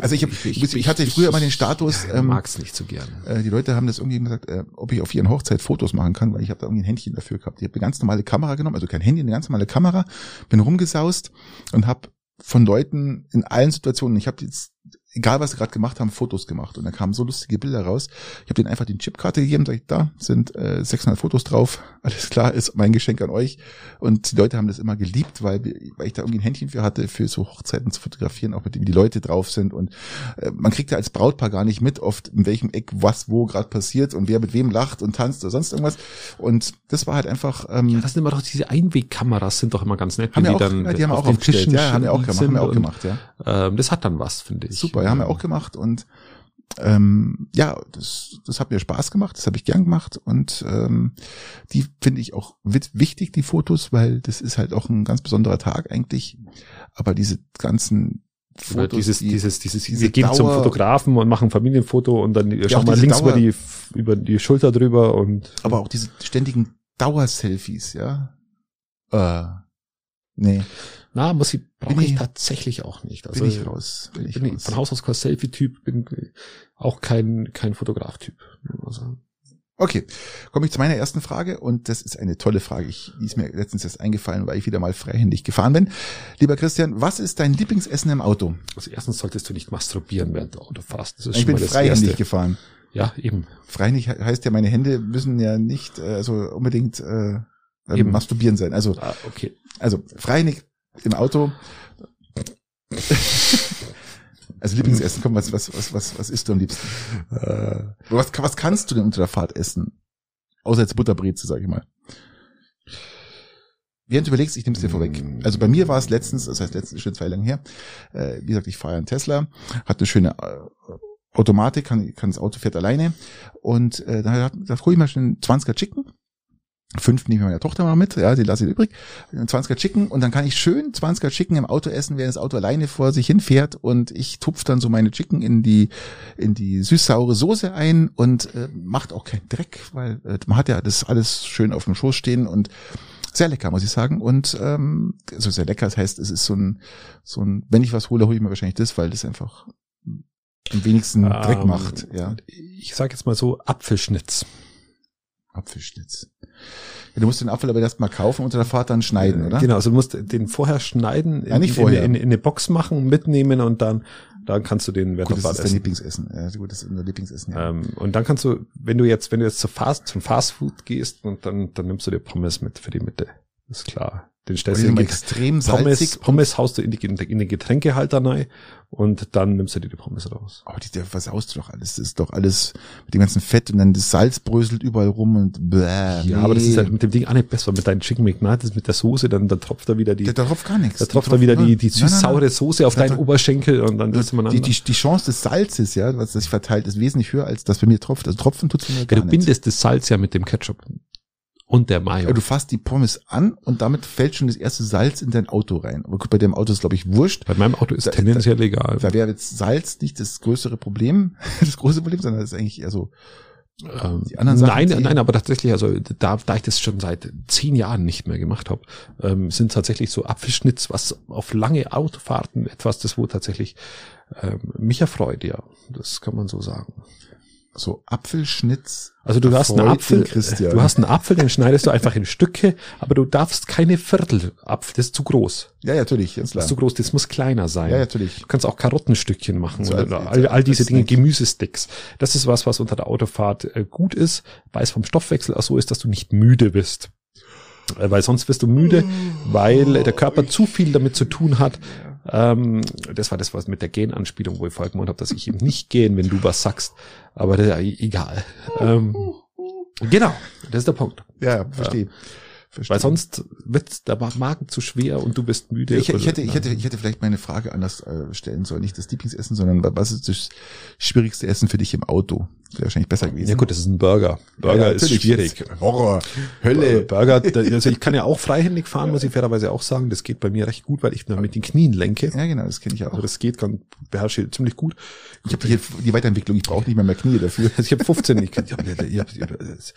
also ich, hab, ich, ich hatte früher immer den Status. Ähm, mag's nicht so gern. Äh, die Leute haben das irgendwie gesagt, äh, ob ich auf ihren Hochzeit Fotos machen kann, weil ich habe da irgendwie ein Händchen dafür gehabt. Ich habe eine ganz normale Kamera genommen, also kein Handy, eine ganz normale Kamera, bin rumgesaust und habe von Leuten in allen Situationen, ich habe jetzt egal was sie gerade gemacht haben, Fotos gemacht. Und da kamen so lustige Bilder raus. Ich habe denen einfach die Chipkarte gegeben, sag ich, da sind äh, 600 Fotos drauf. Alles klar, ist mein Geschenk an euch. Und die Leute haben das immer geliebt, weil, weil ich da irgendwie ein Händchen für hatte, für so Hochzeiten zu fotografieren, auch mit dem die Leute drauf sind. Und äh, man kriegt ja als Brautpaar gar nicht mit, oft in welchem Eck was wo gerade passiert und wer mit wem lacht und tanzt oder sonst irgendwas. Und das war halt einfach. Ähm, ja, das sind immer doch diese Einwegkameras, sind doch immer ganz nett. Haben die, auch, dann ja, die haben auch auf Tischen ja, haben wir auch, haben wir auch gemacht, ja. Ähm, das hat dann was, finde ich. Super, ja, haben wir auch gemacht und ähm, ja, das, das hat mir Spaß gemacht, das habe ich gern gemacht und ähm, die finde ich auch wichtig, die Fotos, weil das ist halt auch ein ganz besonderer Tag eigentlich. Aber diese ganzen Fotos, dieses, die, dieses, dieses, diese wir gehen Dauer, zum Fotografen und machen ein Familienfoto und dann ja, schauen wir links Dauer, über die, über die Schulter drüber und. Aber auch diese ständigen Dauerselfies, ja. Äh, nee. Na, muss ich, brauche ich tatsächlich auch nicht. Also, bin ich raus. Bin ich bin raus. von Haus aus kein Selfie-Typ, bin auch kein, kein Fotograf-Typ. Also. Okay, komme ich zu meiner ersten Frage und das ist eine tolle Frage. Ich, die ist mir letztens erst eingefallen, weil ich wieder mal freihändig gefahren bin. Lieber Christian, was ist dein Lieblingsessen im Auto? Also erstens solltest du nicht masturbieren, während du Auto fährst. ich bin freihändig Erste. gefahren. Ja, eben. Freihändig heißt ja, meine Hände müssen ja nicht äh, also unbedingt äh, eben. masturbieren sein. Also, ah, okay. also freihändig im Auto. Also Lieblingsessen, komm, was, was, was, was, was isst du am liebsten? Äh, was, was kannst du denn unter der Fahrt essen? Außer jetzt Butterbreze, sag ich mal. Während du überlegst, ich nehme es dir vorweg. Also bei mir war es letztens, das heißt letztens schon zwei lang her, äh, wie gesagt, ich fahre einen Tesla, hat eine schöne äh, Automatik, kann, kann das Auto fährt alleine und äh, da, da hol ich mal schon einen 20er Chicken Fünf nehme ich meiner Tochter mal mit, ja, die lasse ich übrig. 20er Chicken und dann kann ich schön 20er Chicken im Auto essen, während das Auto alleine vor sich hinfährt und ich tupf dann so meine Chicken in die in die süß-saure Soße ein und äh, macht auch keinen Dreck, weil äh, man hat ja das alles schön auf dem Schoß stehen und sehr lecker, muss ich sagen. Und ähm, also sehr lecker, das heißt, es ist so ein, so ein, wenn ich was hole, hole ich mir wahrscheinlich das, weil das einfach am wenigsten Dreck ähm, macht. Ja. Ich sag jetzt mal so Apfelschnitz. Apfelschnitz. Ja, du musst den Apfel aber erst mal kaufen und der Fahrt dann schneiden, oder? Genau, also du musst den vorher schneiden, ja, nicht vorher. In, in, in, eine Box machen, mitnehmen und dann, dann kannst du den während gut, der Fahrt essen. Das ist dein Lieblingsessen. Ja, gut, das ist unser Lieblingsessen, ja. Ähm, und dann kannst du, wenn du jetzt, wenn du jetzt zu Fast, zum Fastfood gehst und dann, dann nimmst du dir Pommes mit für die Mitte. Ist klar. Den stellst du in extrem Pommes, salzig. Pommes haust du in, die, in den Getränkehalter rein und dann nimmst du dir die Pommes raus. Aber die, der versaust du doch alles. Das ist doch alles mit dem ganzen Fett und dann das Salz bröselt überall rum und bläh. Ja, aber das ist halt mit dem Ding auch nicht besser. Mit deinen Chicken McNuggets, mit der Soße, dann, dann tropft da wieder die. Da, da tropft gar nichts. Da tropft da wieder die, die süß-saure Soße auf deinen Oberschenkel und dann das man die, die, die Chance des Salzes, ja, was sich verteilt, ist wesentlich höher, als das bei mir tropft. Also tropfen tut's mir ja, gar ja, du bindest das Salz ja mit dem Ketchup und der Mayo. Ja, du fasst die Pommes an und damit fällt schon das erste Salz in dein Auto rein. Aber gut, bei dem Auto ist glaube ich wurscht. Bei meinem Auto ist da, tendenziell da, egal. Da wäre jetzt Salz nicht das größere Problem, das große Problem, sondern das ist eigentlich eher so ähm, die anderen Sachen. Nein, nein, aber tatsächlich, also da, da ich das schon seit zehn Jahren nicht mehr gemacht habe, ähm, sind tatsächlich so Apfelschnitz, was auf lange Autofahrten etwas, das wo tatsächlich ähm, mich erfreut, ja. Das kann man so sagen so Apfelschnitz. Also du hast einen Apfel, Christian. du hast einen Apfel, den schneidest du einfach in Stücke, aber du darfst keine Viertel Apfel, das ist zu groß. Ja, ja, natürlich, ist klar. Das ist zu groß, das muss kleiner sein. Ja, natürlich. Du kannst auch Karottenstückchen machen so, oder all, all diese Dinge, Gemüsesticks. Das ist was, was unter der Autofahrt äh, gut ist, weil es vom Stoffwechsel auch so ist, dass du nicht müde bist. Äh, weil sonst wirst du müde, weil der Körper zu viel damit zu tun hat, ähm, das war das, was mit der Genanspielung, wo ich vorher gemeint habe, dass ich eben nicht gehen, wenn du was sagst. Aber das, egal. Ähm, genau, das ist der Punkt. Ja, verstehe. Verstehe. Weil sonst wird der Magen zu schwer und du bist müde. Ich, ich, hätte, ich, hätte, ich hätte vielleicht meine Frage anders äh, stellen sollen. Nicht das Lieblingsessen, sondern was ist das schwierigste Essen für dich im Auto? Wäre wahrscheinlich besser gewesen. Ja gut, das ist ein Burger. Burger ja, ist schwierig. Horror, Hölle. Burger, also ich kann ja auch freihändig fahren, muss ich fairerweise auch sagen. Das geht bei mir recht gut, weil ich nur mit den Knien lenke. Ja genau, das kenne ich auch. Also das geht, kann, beherrsche ich ziemlich gut. Ich habe hier die Weiterentwicklung, ich brauche nicht mehr mehr Knie dafür. Also ich habe 15, ich, ich, ich, ich,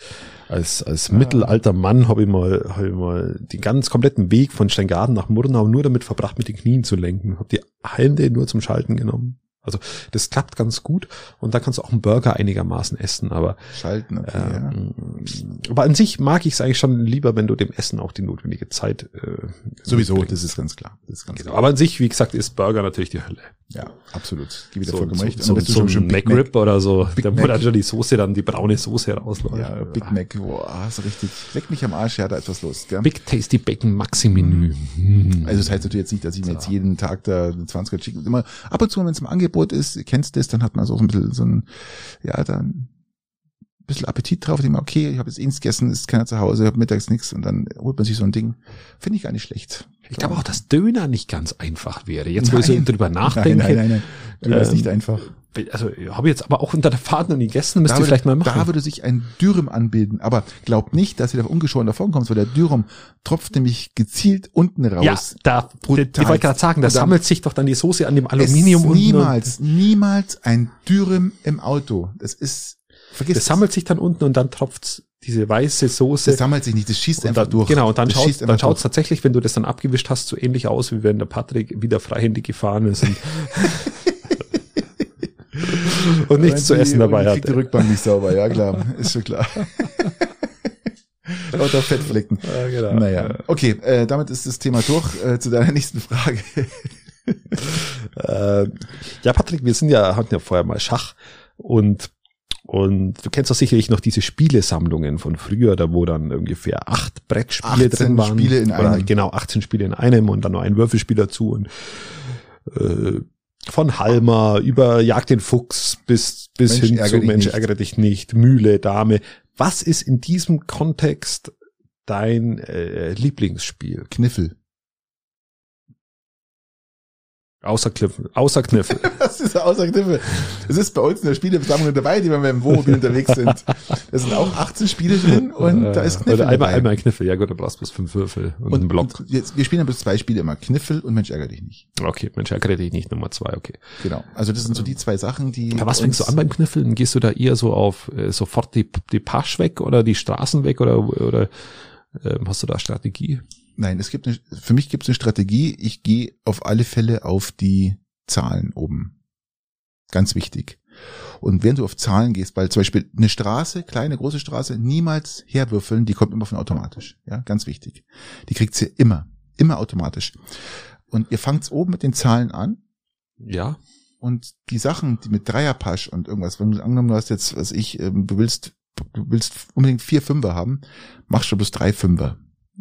als, als mittelalter Mann habe ich mal, hab ich mal den ganz kompletten Weg von Steingarten nach Murnau nur damit verbracht, mit den Knien zu lenken. Habe die Hände nur zum Schalten genommen. Also das klappt ganz gut und da kannst du auch einen Burger einigermaßen essen, aber schalten. Okay, ähm, ja. Aber an sich mag ich es eigentlich schon lieber, wenn du dem Essen auch die notwendige Zeit äh, sowieso. Mitbringst. Das ist ganz klar. Das ist ganz genau. klar. Aber an sich, wie gesagt, ist Burger natürlich die Hölle. Ja, absolut. Gib wieder so, vollkommen recht. So, so, so ein McRib Mac, oder so, Big da wo dann schon die Soße dann die braune Soße rausläuft. Ja, Big Mac, boah, so richtig. Leck mich am Arsch, ja, da ist was los. Gell? Big Tasty Bacon Maxi Menü. Also das heißt natürlich jetzt nicht, dass ich mir jetzt jeden Tag da 20er Chicken immer ab und zu, wenn es im Angebot ist, kennst du das, dann hat man so ein bisschen so ein, ja, dann bisschen Appetit drauf, ich denke, okay, ich habe jetzt eh nichts gegessen, ist keiner zu Hause, habe mittags nichts und dann holt man sich so ein Ding. Finde ich gar nicht schlecht. Ich glaube auch, dass Döner nicht ganz einfach wäre. Jetzt, wo nein. ich so drüber nachdenke. Nein, nein, nein. Döner ähm, ist nicht einfach. Also habe jetzt aber auch unter der Fahrt noch nie gegessen, müsst ihr vielleicht mal machen. Da würde sich ein Dürüm anbilden, aber glaubt nicht, dass ihr da ungeschoren davon kommt, weil der Dürüm tropft nämlich gezielt unten raus. Ja, da, Brutal. ich wollte gerade sagen, da sammelt sich doch dann die Soße an dem Aluminium. Es niemals, niemals ein Dürüm im Auto. Das ist Vergiss das, das sammelt sich dann unten und dann tropft diese weiße Soße. Das sammelt sich nicht, das schießt einfach dann, durch. Genau, und dann schaut es dann schaut's tatsächlich, wenn du das dann abgewischt hast, so ähnlich aus, wie wenn der Patrick wieder freihändig gefahren ist. Und, nichts zu essen dabei hat. die Rückbank nicht sauber, ja klar, ist schon klar. Lauter Fettflecken. Ja, genau. Naja, okay, äh, damit ist das Thema durch. Äh, zu deiner nächsten Frage. äh, ja, Patrick, wir sind ja, hatten ja vorher mal Schach und und du kennst doch sicherlich noch diese Spielesammlungen von früher, da wo dann ungefähr acht Brettspiele drin waren. Spiele in einem. Genau, 18 Spiele in einem und dann noch ein Würfelspiel dazu. Und äh, von Halmer über Jagd den Fuchs bis, bis Mensch, hin zu Mensch, nicht. ärgere dich nicht, Mühle, Dame. Was ist in diesem Kontext dein äh, Lieblingsspiel? Kniffel. Außer Kniffel. Außer Kniffel. Was ist außer Kniffel? Es ist bei uns in der Spieleversammlung dabei, die wir mit dem Wohnmobil unterwegs sind. Da sind auch 18 Spiele drin und da ist Kniffel Oder einmal, dabei. einmal Kniffel. Ja gut, du brauchst bis fünf Würfel und, und einen Block. Und jetzt, wir spielen dann bis zwei Spiele immer. Kniffel und Mensch ärgere dich nicht. Okay, Mensch ärgere dich nicht, Nummer zwei, okay. Genau. Also das sind so die zwei Sachen, die. Aber was fängst du an beim Kniffeln? Gehst du da eher so auf äh, sofort die, die Pasch weg oder die Straßen weg oder, oder ähm, hast du da Strategie? Nein, es gibt eine, für mich gibt es eine Strategie. Ich gehe auf alle Fälle auf die Zahlen oben. Ganz wichtig. Und wenn du auf Zahlen gehst, weil zum Beispiel eine Straße, kleine, große Straße, niemals herwürfeln, die kommt immer von automatisch. Ja, ganz wichtig. Die kriegt sie immer, immer automatisch. Und ihr fangt oben mit den Zahlen an. Ja. Und die Sachen, die mit Dreierpasch und irgendwas, wenn du angenommen hast jetzt, was ich, ähm, du willst, du willst unbedingt vier Fünfer haben, machst du bloß drei Fünfer.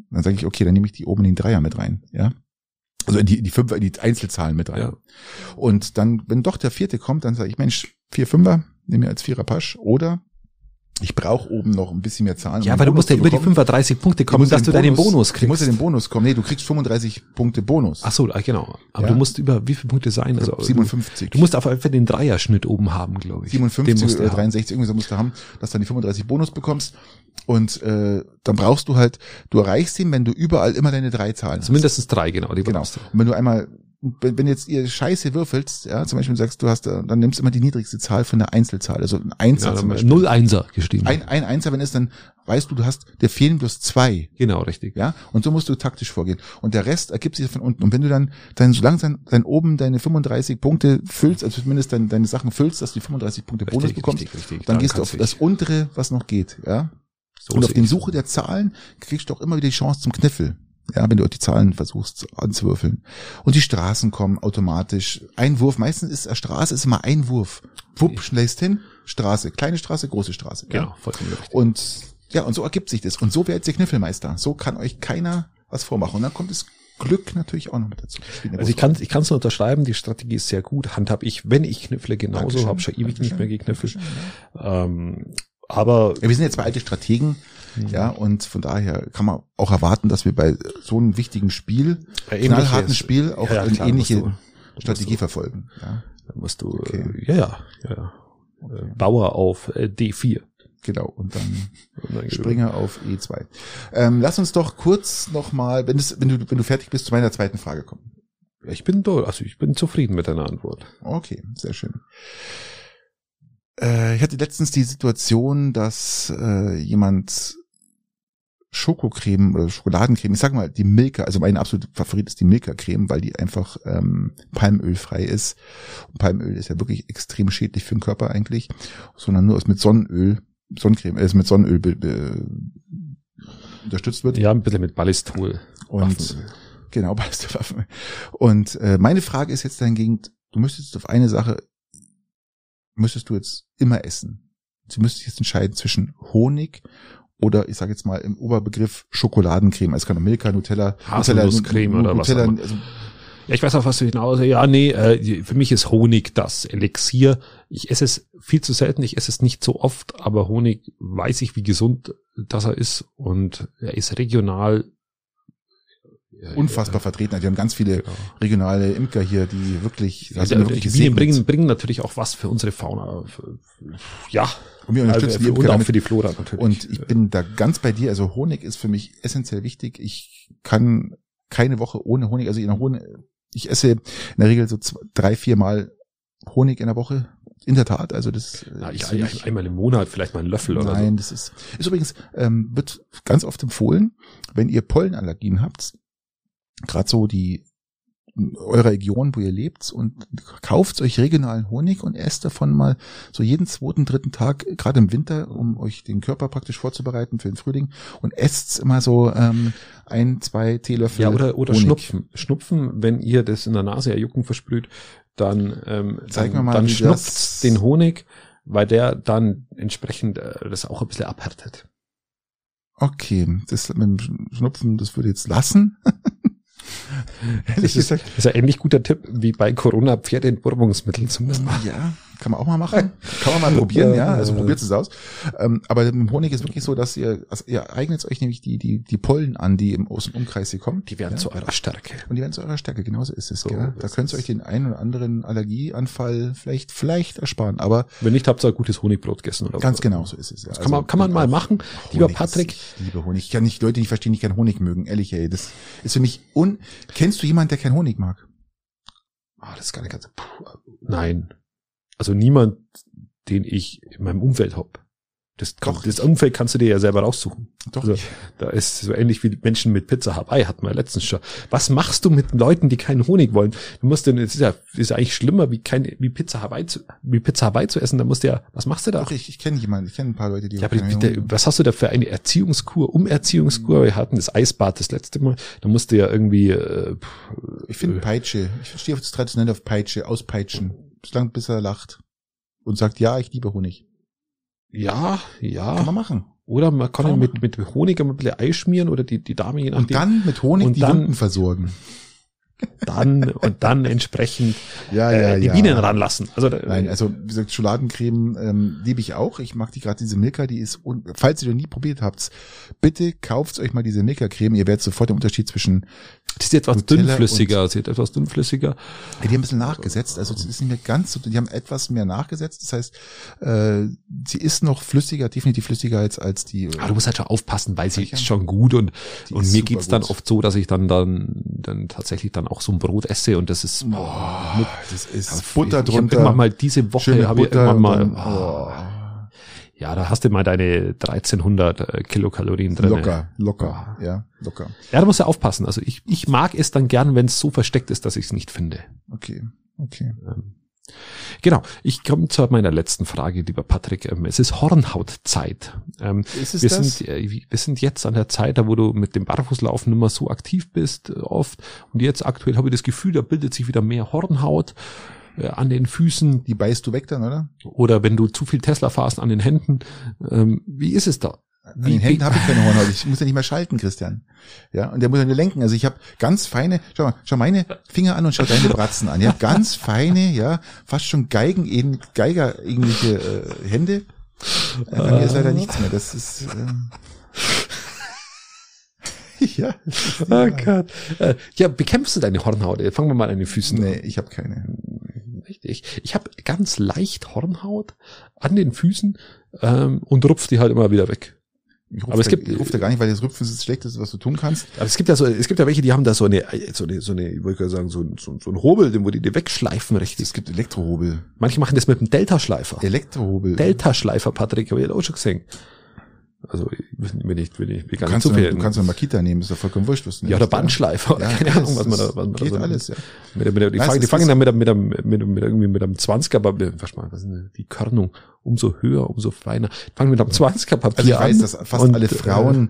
Dann sage ich, okay, dann nehme ich die oben in den Dreier mit rein, ja. Also in die, die Fünfer, in die Einzelzahlen mit rein. Ja. Und dann, wenn doch der vierte kommt, dann sage ich, Mensch, vier Fünfer, nehme ich als Vierer Pasch. Oder ich brauche oben noch ein bisschen mehr Zahlen. Ja, um aber du musst ja über die 35 Punkte kommen, dass du Bonus, deinen Bonus kriegst. Du musst ja den Bonus kommen. Nee, du kriegst 35 Punkte Bonus. Ach so, ah, genau. Aber ja. du musst über wie viele Punkte sein? Also 57. Du musst auf jeden Fall den Dreierschnitt oben haben, glaube ich. 57 oder 63 irgendwie so musst du haben, dass du dann die 35 Bonus bekommst. Und äh, dann brauchst du halt, du erreichst ihn, wenn du überall immer deine drei Zahlen hast. Mindestens drei, genau. Die genau. Und wenn du einmal wenn, wenn jetzt ihr Scheiße würfelst, ja, zum Beispiel sagst, du hast, dann nimmst du immer die niedrigste Zahl von der Einzelzahl, also ein Einser ja, zum Beispiel. Null Einser geschrieben. Ein, ein Einser, wenn es dann, weißt du, du hast, der fehlen bloß zwei. Genau, richtig. Ja, und so musst du taktisch vorgehen. Und der Rest ergibt sich von unten. Und wenn du dann, dann so langsam dann oben deine 35 Punkte füllst, also zumindest deine, deine Sachen füllst, dass du die 35 Punkte richtig, Bonus bekommst, richtig, richtig. dann, dann gehst du auf das untere, was noch geht, ja. So und auf den Suche der Zahlen kriegst du auch immer wieder die Chance zum Kniffel. Ja, wenn du die Zahlen versuchst anzuwürfeln. Und die Straßen kommen automatisch. Ein Wurf, meistens ist eine Straße ist immer ein Wurf. Wupp, schlägst hin, Straße, kleine Straße, große Straße. Genau, ja. vollkommen richtig. Und ja, und so ergibt sich das. Und so werdet ihr Kniffelmeister. So kann euch keiner was vormachen. Und dann kommt das Glück natürlich auch noch mit dazu. Also ich kann ich kann es nur unterschreiben, die Strategie ist sehr gut. Handhab ich, wenn ich kniffle, genauso, habe schon ewig nicht mehr gekniffelt. Ähm, aber ja, wir sind jetzt zwei alte Strategen, mhm. ja, und von daher kann man auch erwarten, dass wir bei so einem wichtigen Spiel, ja, knallharten Spiel, auch ja, eine ähnliche du, Strategie du, verfolgen. Ja. Da musst du, okay. äh, ja, ja, ja. Okay. Bauer auf äh, D4. Genau, und dann, und dann Springer auf E2. Ähm, lass uns doch kurz nochmal, wenn, wenn, du, wenn du fertig bist, zu meiner zweiten Frage kommen. Ich bin da, also ich bin zufrieden mit deiner Antwort. Okay, sehr schön. Äh, ich hatte letztens die Situation, dass äh, jemand Schokocreme oder Schokoladencreme, ich sag mal die Milka, also mein absoluter Favorit ist die Milka-Creme, weil die einfach ähm, palmölfrei ist. Und Palmöl ist ja wirklich extrem schädlich für den Körper eigentlich, sondern nur aus mit Sonnenöl, Sonnencreme, äh, mit Sonnenöl be, be, unterstützt wird. Ja, ein bisschen mit Ballistol. Und Waffen. genau, Ballistolwaffen. Und äh, meine Frage ist jetzt dahingegen, du müsstest auf eine Sache müsstest du jetzt immer essen. Sie müsste jetzt entscheiden zwischen Honig oder ich sage jetzt mal im Oberbegriff Schokoladencreme. Also es kann Milka, Nutella, Haselnusscreme Nutella, oder Nutella, was also, ja, ich weiß auch, was du hinaus. Ja, nee, äh, für mich ist Honig das Elixier. Ich esse es viel zu selten, ich esse es nicht so oft, aber Honig weiß ich, wie gesund das er ist und er ist regional unfassbar vertreten. Die haben ganz viele genau. regionale Imker hier, die wirklich, also ja, wirklich die bringen, bringen natürlich auch was für unsere Fauna. Ja. Und wir unterstützen also, und auch für die Flora natürlich. Und ich bin da ganz bei dir. Also Honig ist für mich essentiell wichtig. Ich kann keine Woche ohne Honig, also in der Honig, ich esse in der Regel so zwei, drei, vier Mal Honig in der Woche. In der Tat, also das. Ja, ich, ich, einmal im Monat vielleicht mal einen Löffel oder so. Nein, das ist, ist übrigens, ähm, wird ganz oft empfohlen, wenn ihr Pollenallergien habt, gerade so die eure Region, wo ihr lebt und kauft euch regionalen Honig und esst davon mal so jeden zweiten, dritten Tag, gerade im Winter, um euch den Körper praktisch vorzubereiten für den Frühling und esst immer so ähm, ein, zwei Teelöffel. Ja, oder, oder Honig. Schnupfen. Schnupfen, wenn ihr das in der Nase ja Jucken versprüht, dann, ähm, Zeig dann, mal, dann schnupft den Honig, weil der dann entsprechend äh, das auch ein bisschen abhärtet. Okay, das mit dem Schnupfen, das würde jetzt lassen. Das ist, das ist ein ähnlich guter Tipp wie bei Corona Pferdeentwurmungsmitteln zum Beispiel. Ja, kann man auch mal machen. Kann man mal probieren, ja. Also probiert es aus. Ähm, aber mit dem Honig ist wirklich so, dass ihr, also ihr eignet euch nämlich die, die, die Pollen an, die im Aus- Umkreis hier kommen. Die werden ja? zu eurer Stärke. Und die werden zu eurer Stärke, genauso ist es. So, gell? Da könnt ihr euch den einen oder anderen Allergieanfall vielleicht, vielleicht ersparen. Aber wenn nicht, habt ihr ein gutes Honigbrot gegessen oder Ganz genau so ist es. Ja. Das kann man, also kann man mal machen. Honig lieber Patrick. Ist, liebe Honig. Ich kann nicht Leute, die verstehen, die keinen Honig mögen. Ehrlich, ey. Das ist für mich un, kennst du jemanden, der keinen Honig mag? Ah, oh, das ist gar nicht ganz, puh, nein. Also niemand, den ich in meinem Umfeld hab. Das, Doch, das Umfeld kannst du dir ja selber raussuchen. Doch. Also, da ist so ähnlich wie Menschen mit Pizza Hawaii hatten wir letztens schon. Was machst du mit Leuten, die keinen Honig wollen? Du musst denn, es ist ja, ist ja eigentlich schlimmer, wie kein, wie Pizza Hawaii zu, wie Pizza Hawaii zu essen. Da musst du ja, was machst du da? Doch, ich, ich kenne jemanden, ich kenne ein paar Leute, die. Ja, aber bitte, was hast du da für eine Erziehungskur, Umerziehungskur? Wir hatten das Eisbad das letzte Mal. Da musst du ja irgendwie, äh, Ich finde äh, Peitsche. Ich stehe auf das traditionelle auf Peitsche, auspeitschen. Bislang bis er lacht und sagt, ja, ich liebe Honig. Ja, ja. Kann man machen. Oder man kann ihn mit, mit Honig ein bisschen Ei schmieren oder die, die Dame je nachdem. Und dann mit Honig und die dann, Wunden versorgen dann und dann entsprechend ja, ja, äh, die ja. Bienen ranlassen. Also nein, also wie gesagt, Schokoladencreme ähm, liebe ich auch. Ich mag die gerade diese Milka, die ist und falls ihr noch nie probiert habt, bitte kauft euch mal diese Milka Creme. Ihr werdet sofort den Unterschied zwischen die ist etwas Nutella dünnflüssiger, sie ist etwas dünnflüssiger. Ja, die haben ein bisschen nachgesetzt, also sie ist nicht mehr ganz so, die haben etwas mehr nachgesetzt. Das heißt, äh, sie ist noch flüssiger, definitiv flüssiger als als die. Aber du musst halt schon aufpassen, weil sie ist schon gut und und mir geht's dann oft so, dass ich dann dann dann tatsächlich dann auch so ein Brot esse und das ist, boah, das ist Butter drunter. Ich hab irgendwann mal diese Woche habe ich irgendwann mal, oh, ja, da hast du mal deine 1300 äh, Kilokalorien drin. Locker, locker, ja, locker. Ja, da musst du aufpassen. Also ich, ich mag es dann gern, wenn es so versteckt ist, dass ich es nicht finde. Okay, okay. Ähm, Genau, ich komme zu meiner letzten Frage, lieber Patrick. Ähm, es ist Hornhautzeit. Ähm, ist es wir, das? Sind, äh, wir sind jetzt an der Zeit, da wo du mit dem Barfußlaufen immer so aktiv bist, äh, oft. Und jetzt aktuell habe ich das Gefühl, da bildet sich wieder mehr Hornhaut äh, an den Füßen. Die beißt du weg dann, oder? Oder wenn du zu viel Tesla fahrst an den Händen. Ähm, wie ist es da? An den Händen habe ich keine Hornhaut. Ich muss ja nicht mehr schalten, Christian. Ja, und der muss ja nur lenken. Also ich habe ganz feine, schau mal, schau meine Finger an und schau deine Bratzen an. Ja, ganz feine, ja, fast schon Geigen, Geiger ähnliche äh, Hände. Äh, bei mir ist leider nichts mehr. Das ist ähm, ja. Oh Gott. Äh, ja, bekämpfst du deine Hornhaut? Fangen wir mal an den Füßen. Nee, ich habe keine. Richtig. Ich habe ganz leicht Hornhaut an den Füßen ähm, und rupf die halt immer wieder weg. Ich aber es da, gibt, ich rufe da gar nicht, weil das Rüpfen ist das Schlechteste, was du tun kannst. Aber es gibt ja so, es gibt ja welche, die haben da so eine, so eine, so eine, ich wollte gerade sagen, so, so, so ein Hobel, den wo die die wegschleifen richtig. Es gibt Elektrohobel. Manche machen das mit einem Delta-Schleifer. Elektrohobel. Delta-Schleifer, Patrick, habe ich auch schon gesehen. Also wenn ich, wenn ich, wie kann du, kannst du kannst eine Makita nehmen, ist ja vollkommen wurscht, was du Ja, oder Bandschleifer, ja, keine Ahnung, was man da, was man geht da so alles, ja. Mit, mit, die, fangen, die fangen dann mit, mit, mit, mit, mit, irgendwie mit einem 20er, aber was, was ist denn die Körnung? Umso höher, umso feiner. Die fangen mit einem 20er Papier also ich weiß, dass fast alle Frauen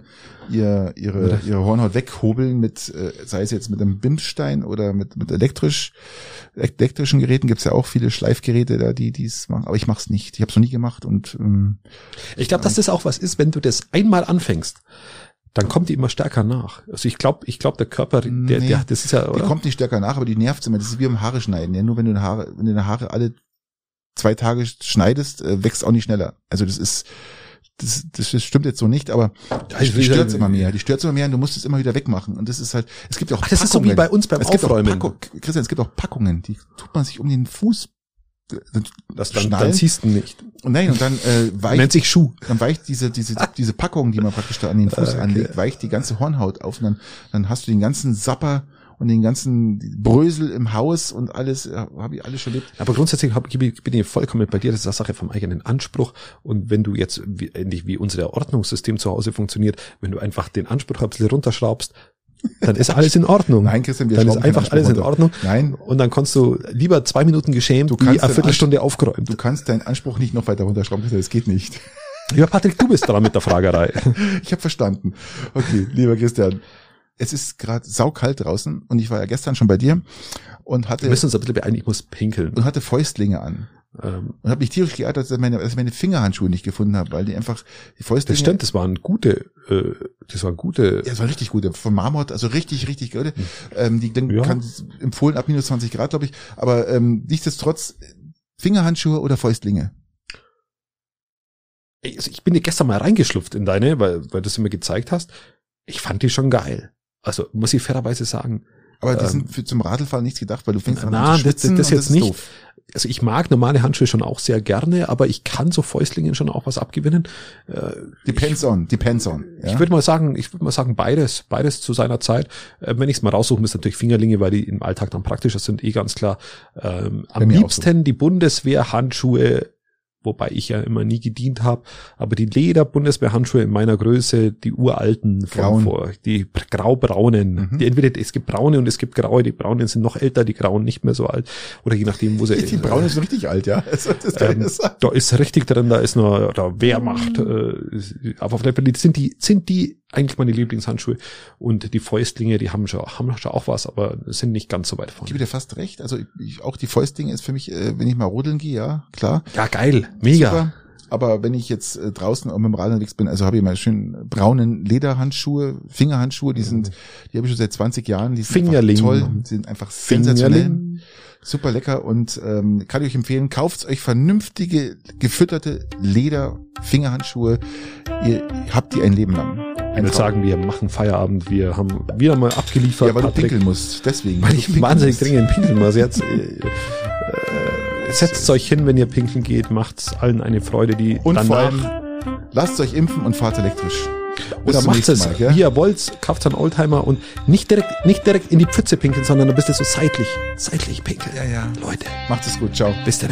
ihr, ihre, ihre Hornhaut weghobeln mit, äh, sei es jetzt mit einem Bindstein oder mit, mit elektrisch, elektrischen Geräten gibt's ja auch viele Schleifgeräte da, die dies machen. Aber ich mach's nicht. Ich habe es noch nie gemacht und ähm, ich glaube, dass das auch was ist, wenn du das einmal anfängst dann kommt die immer stärker nach. Also ich glaube, ich glaube, der Körper, der, nee, der, das ist ja, oder? Die kommt nicht stärker nach, aber die nervt immer. Das ist wie beim Haare schneiden. Ja, nur wenn du die Haare, wenn du die Haare alle zwei Tage schneidest, äh, wächst auch nicht schneller. Also das ist, das, das stimmt jetzt so nicht, aber die, die stört immer mehr. Die stört immer mehr und du musst es immer wieder wegmachen. Und das ist halt, es gibt auch Ach, das Packungen. ist so wie bei uns beim es Aufräumen. Gibt auch Packung, Christian, es gibt auch Packungen, die tut man sich um den Fuß das dann, dann ziehst du nicht. Und nein, und dann äh, weicht, nennt sich Schuh. Dann weicht diese diese diese Packung, die man praktisch da an den Fuß okay. anlegt, weicht die ganze Hornhaut auf und dann dann hast du den ganzen Sapper und den ganzen Brösel im Haus und alles, ja, habe ich alles schon erlebt. Aber grundsätzlich hab, bin ich vollkommen bei dir, das ist eine Sache vom eigenen Anspruch. Und wenn du jetzt, wie, ähnlich wie unser Ordnungssystem zu Hause funktioniert, wenn du einfach den Anspruch ein bisschen runterschraubst, dann ist alles in Ordnung. Nein, Christian, wir dann ist einfach alles in Ordnung. Nein. Und dann kannst du lieber zwei Minuten geschämt, du kannst wie eine Viertelstunde aufgeräumt. Du kannst deinen Anspruch nicht noch weiter runterschrauben, das geht nicht. Ja, Patrick, du bist dran mit der Fragerei. ich habe verstanden. Okay, lieber Christian es ist gerade saukalt draußen und ich war ja gestern schon bei dir und hatte. Wir müssen uns ein bisschen beeilen, ich muss pinkeln. Und hatte Fäustlinge an. Ähm, und habe mich tierisch geärgert, dass ich meine, dass ich meine Fingerhandschuhe nicht gefunden habe, weil die einfach die Fäustlinge. Das stimmt, das waren gute, äh, das waren gute. Ja, das waren richtig gute. Von Marmot, also richtig, richtig gute. Hm. Ähm, die dann ja. kann empfohlen ab minus 20 Grad, glaube ich. Aber ähm, nichtsdestotrotz Fingerhandschuhe oder Fäustlinge. Also ich bin dir gestern mal reingeschlupft in deine, weil, weil du es mir gezeigt hast. Ich fand die schon geil. Also muss ich fairerweise sagen. Aber die ähm, sind für zum Radlfahren nichts gedacht, weil du fängst an na, zu das, das, das jetzt nicht. Doof. Also ich mag normale Handschuhe schon auch sehr gerne, aber ich kann so Fäustlingen schon auch was abgewinnen. Äh, depends ich, on, depends on. Ja? Ich würde mal sagen, ich würde mal sagen beides, beides zu seiner Zeit. Äh, wenn ich es mal raussuchen müsste, natürlich Fingerlinge, weil die im Alltag dann praktischer sind, eh ganz klar. Ähm, am liebsten so. die Bundeswehr-Handschuhe wobei ich ja immer nie gedient habe. Aber die Leder-Bundeswehrhandschuhe in meiner Größe, die uralten, von vor, die graubraunen, mhm. die entweder es gibt braune und es gibt graue. Die braunen sind noch älter, die grauen nicht mehr so alt. Oder je nachdem, wo sie. Die, die braunen sind richtig alt, ja. Also, ähm, da ist richtig drin, da ist noch da Wehrmacht. Äh, aber auf der Welt sind die sind die eigentlich meine Lieblingshandschuhe. Und die Fäustlinge, die haben schon, haben schon auch was, aber sind nicht ganz so weit vorne. Ich gebe dir fast recht. Also ich, auch die Fäustlinge ist für mich, äh, wenn ich mal rodeln gehe, ja, klar. Ja, geil. Mega. Super. aber wenn ich jetzt äh, draußen mit dem Rad unterwegs bin, also habe ich mal schön braunen Lederhandschuhe, Fingerhandschuhe, die sind, die habe ich schon seit 20 Jahren, die sind Fingerling. toll, die sind einfach sensationell. Super lecker und ähm, kann ich euch empfehlen, kauft euch vernünftige, gefütterte Leder-Fingerhandschuhe. Ihr habt die ein Leben lang. Ich würde sagen, wir machen Feierabend. Wir haben wieder mal abgeliefert. Ja, weil Patrick. du pinkeln musst, deswegen. Weil ich wahnsinnig dringend pinkeln muss. Jetzt äh, äh, setzt euch hin, wenn ihr pinkeln geht, macht allen eine Freude, die und danach... Vor allem, lasst euch impfen und fahrt elektrisch. Oder macht es, Mal, wie ihr wollt, kauft einen Oldtimer und nicht direkt, nicht direkt in die Pfütze pinkeln, sondern ein bisschen so seitlich, seitlich pinkeln. Ja, ja. Leute. Macht es gut, ciao. Bis dann.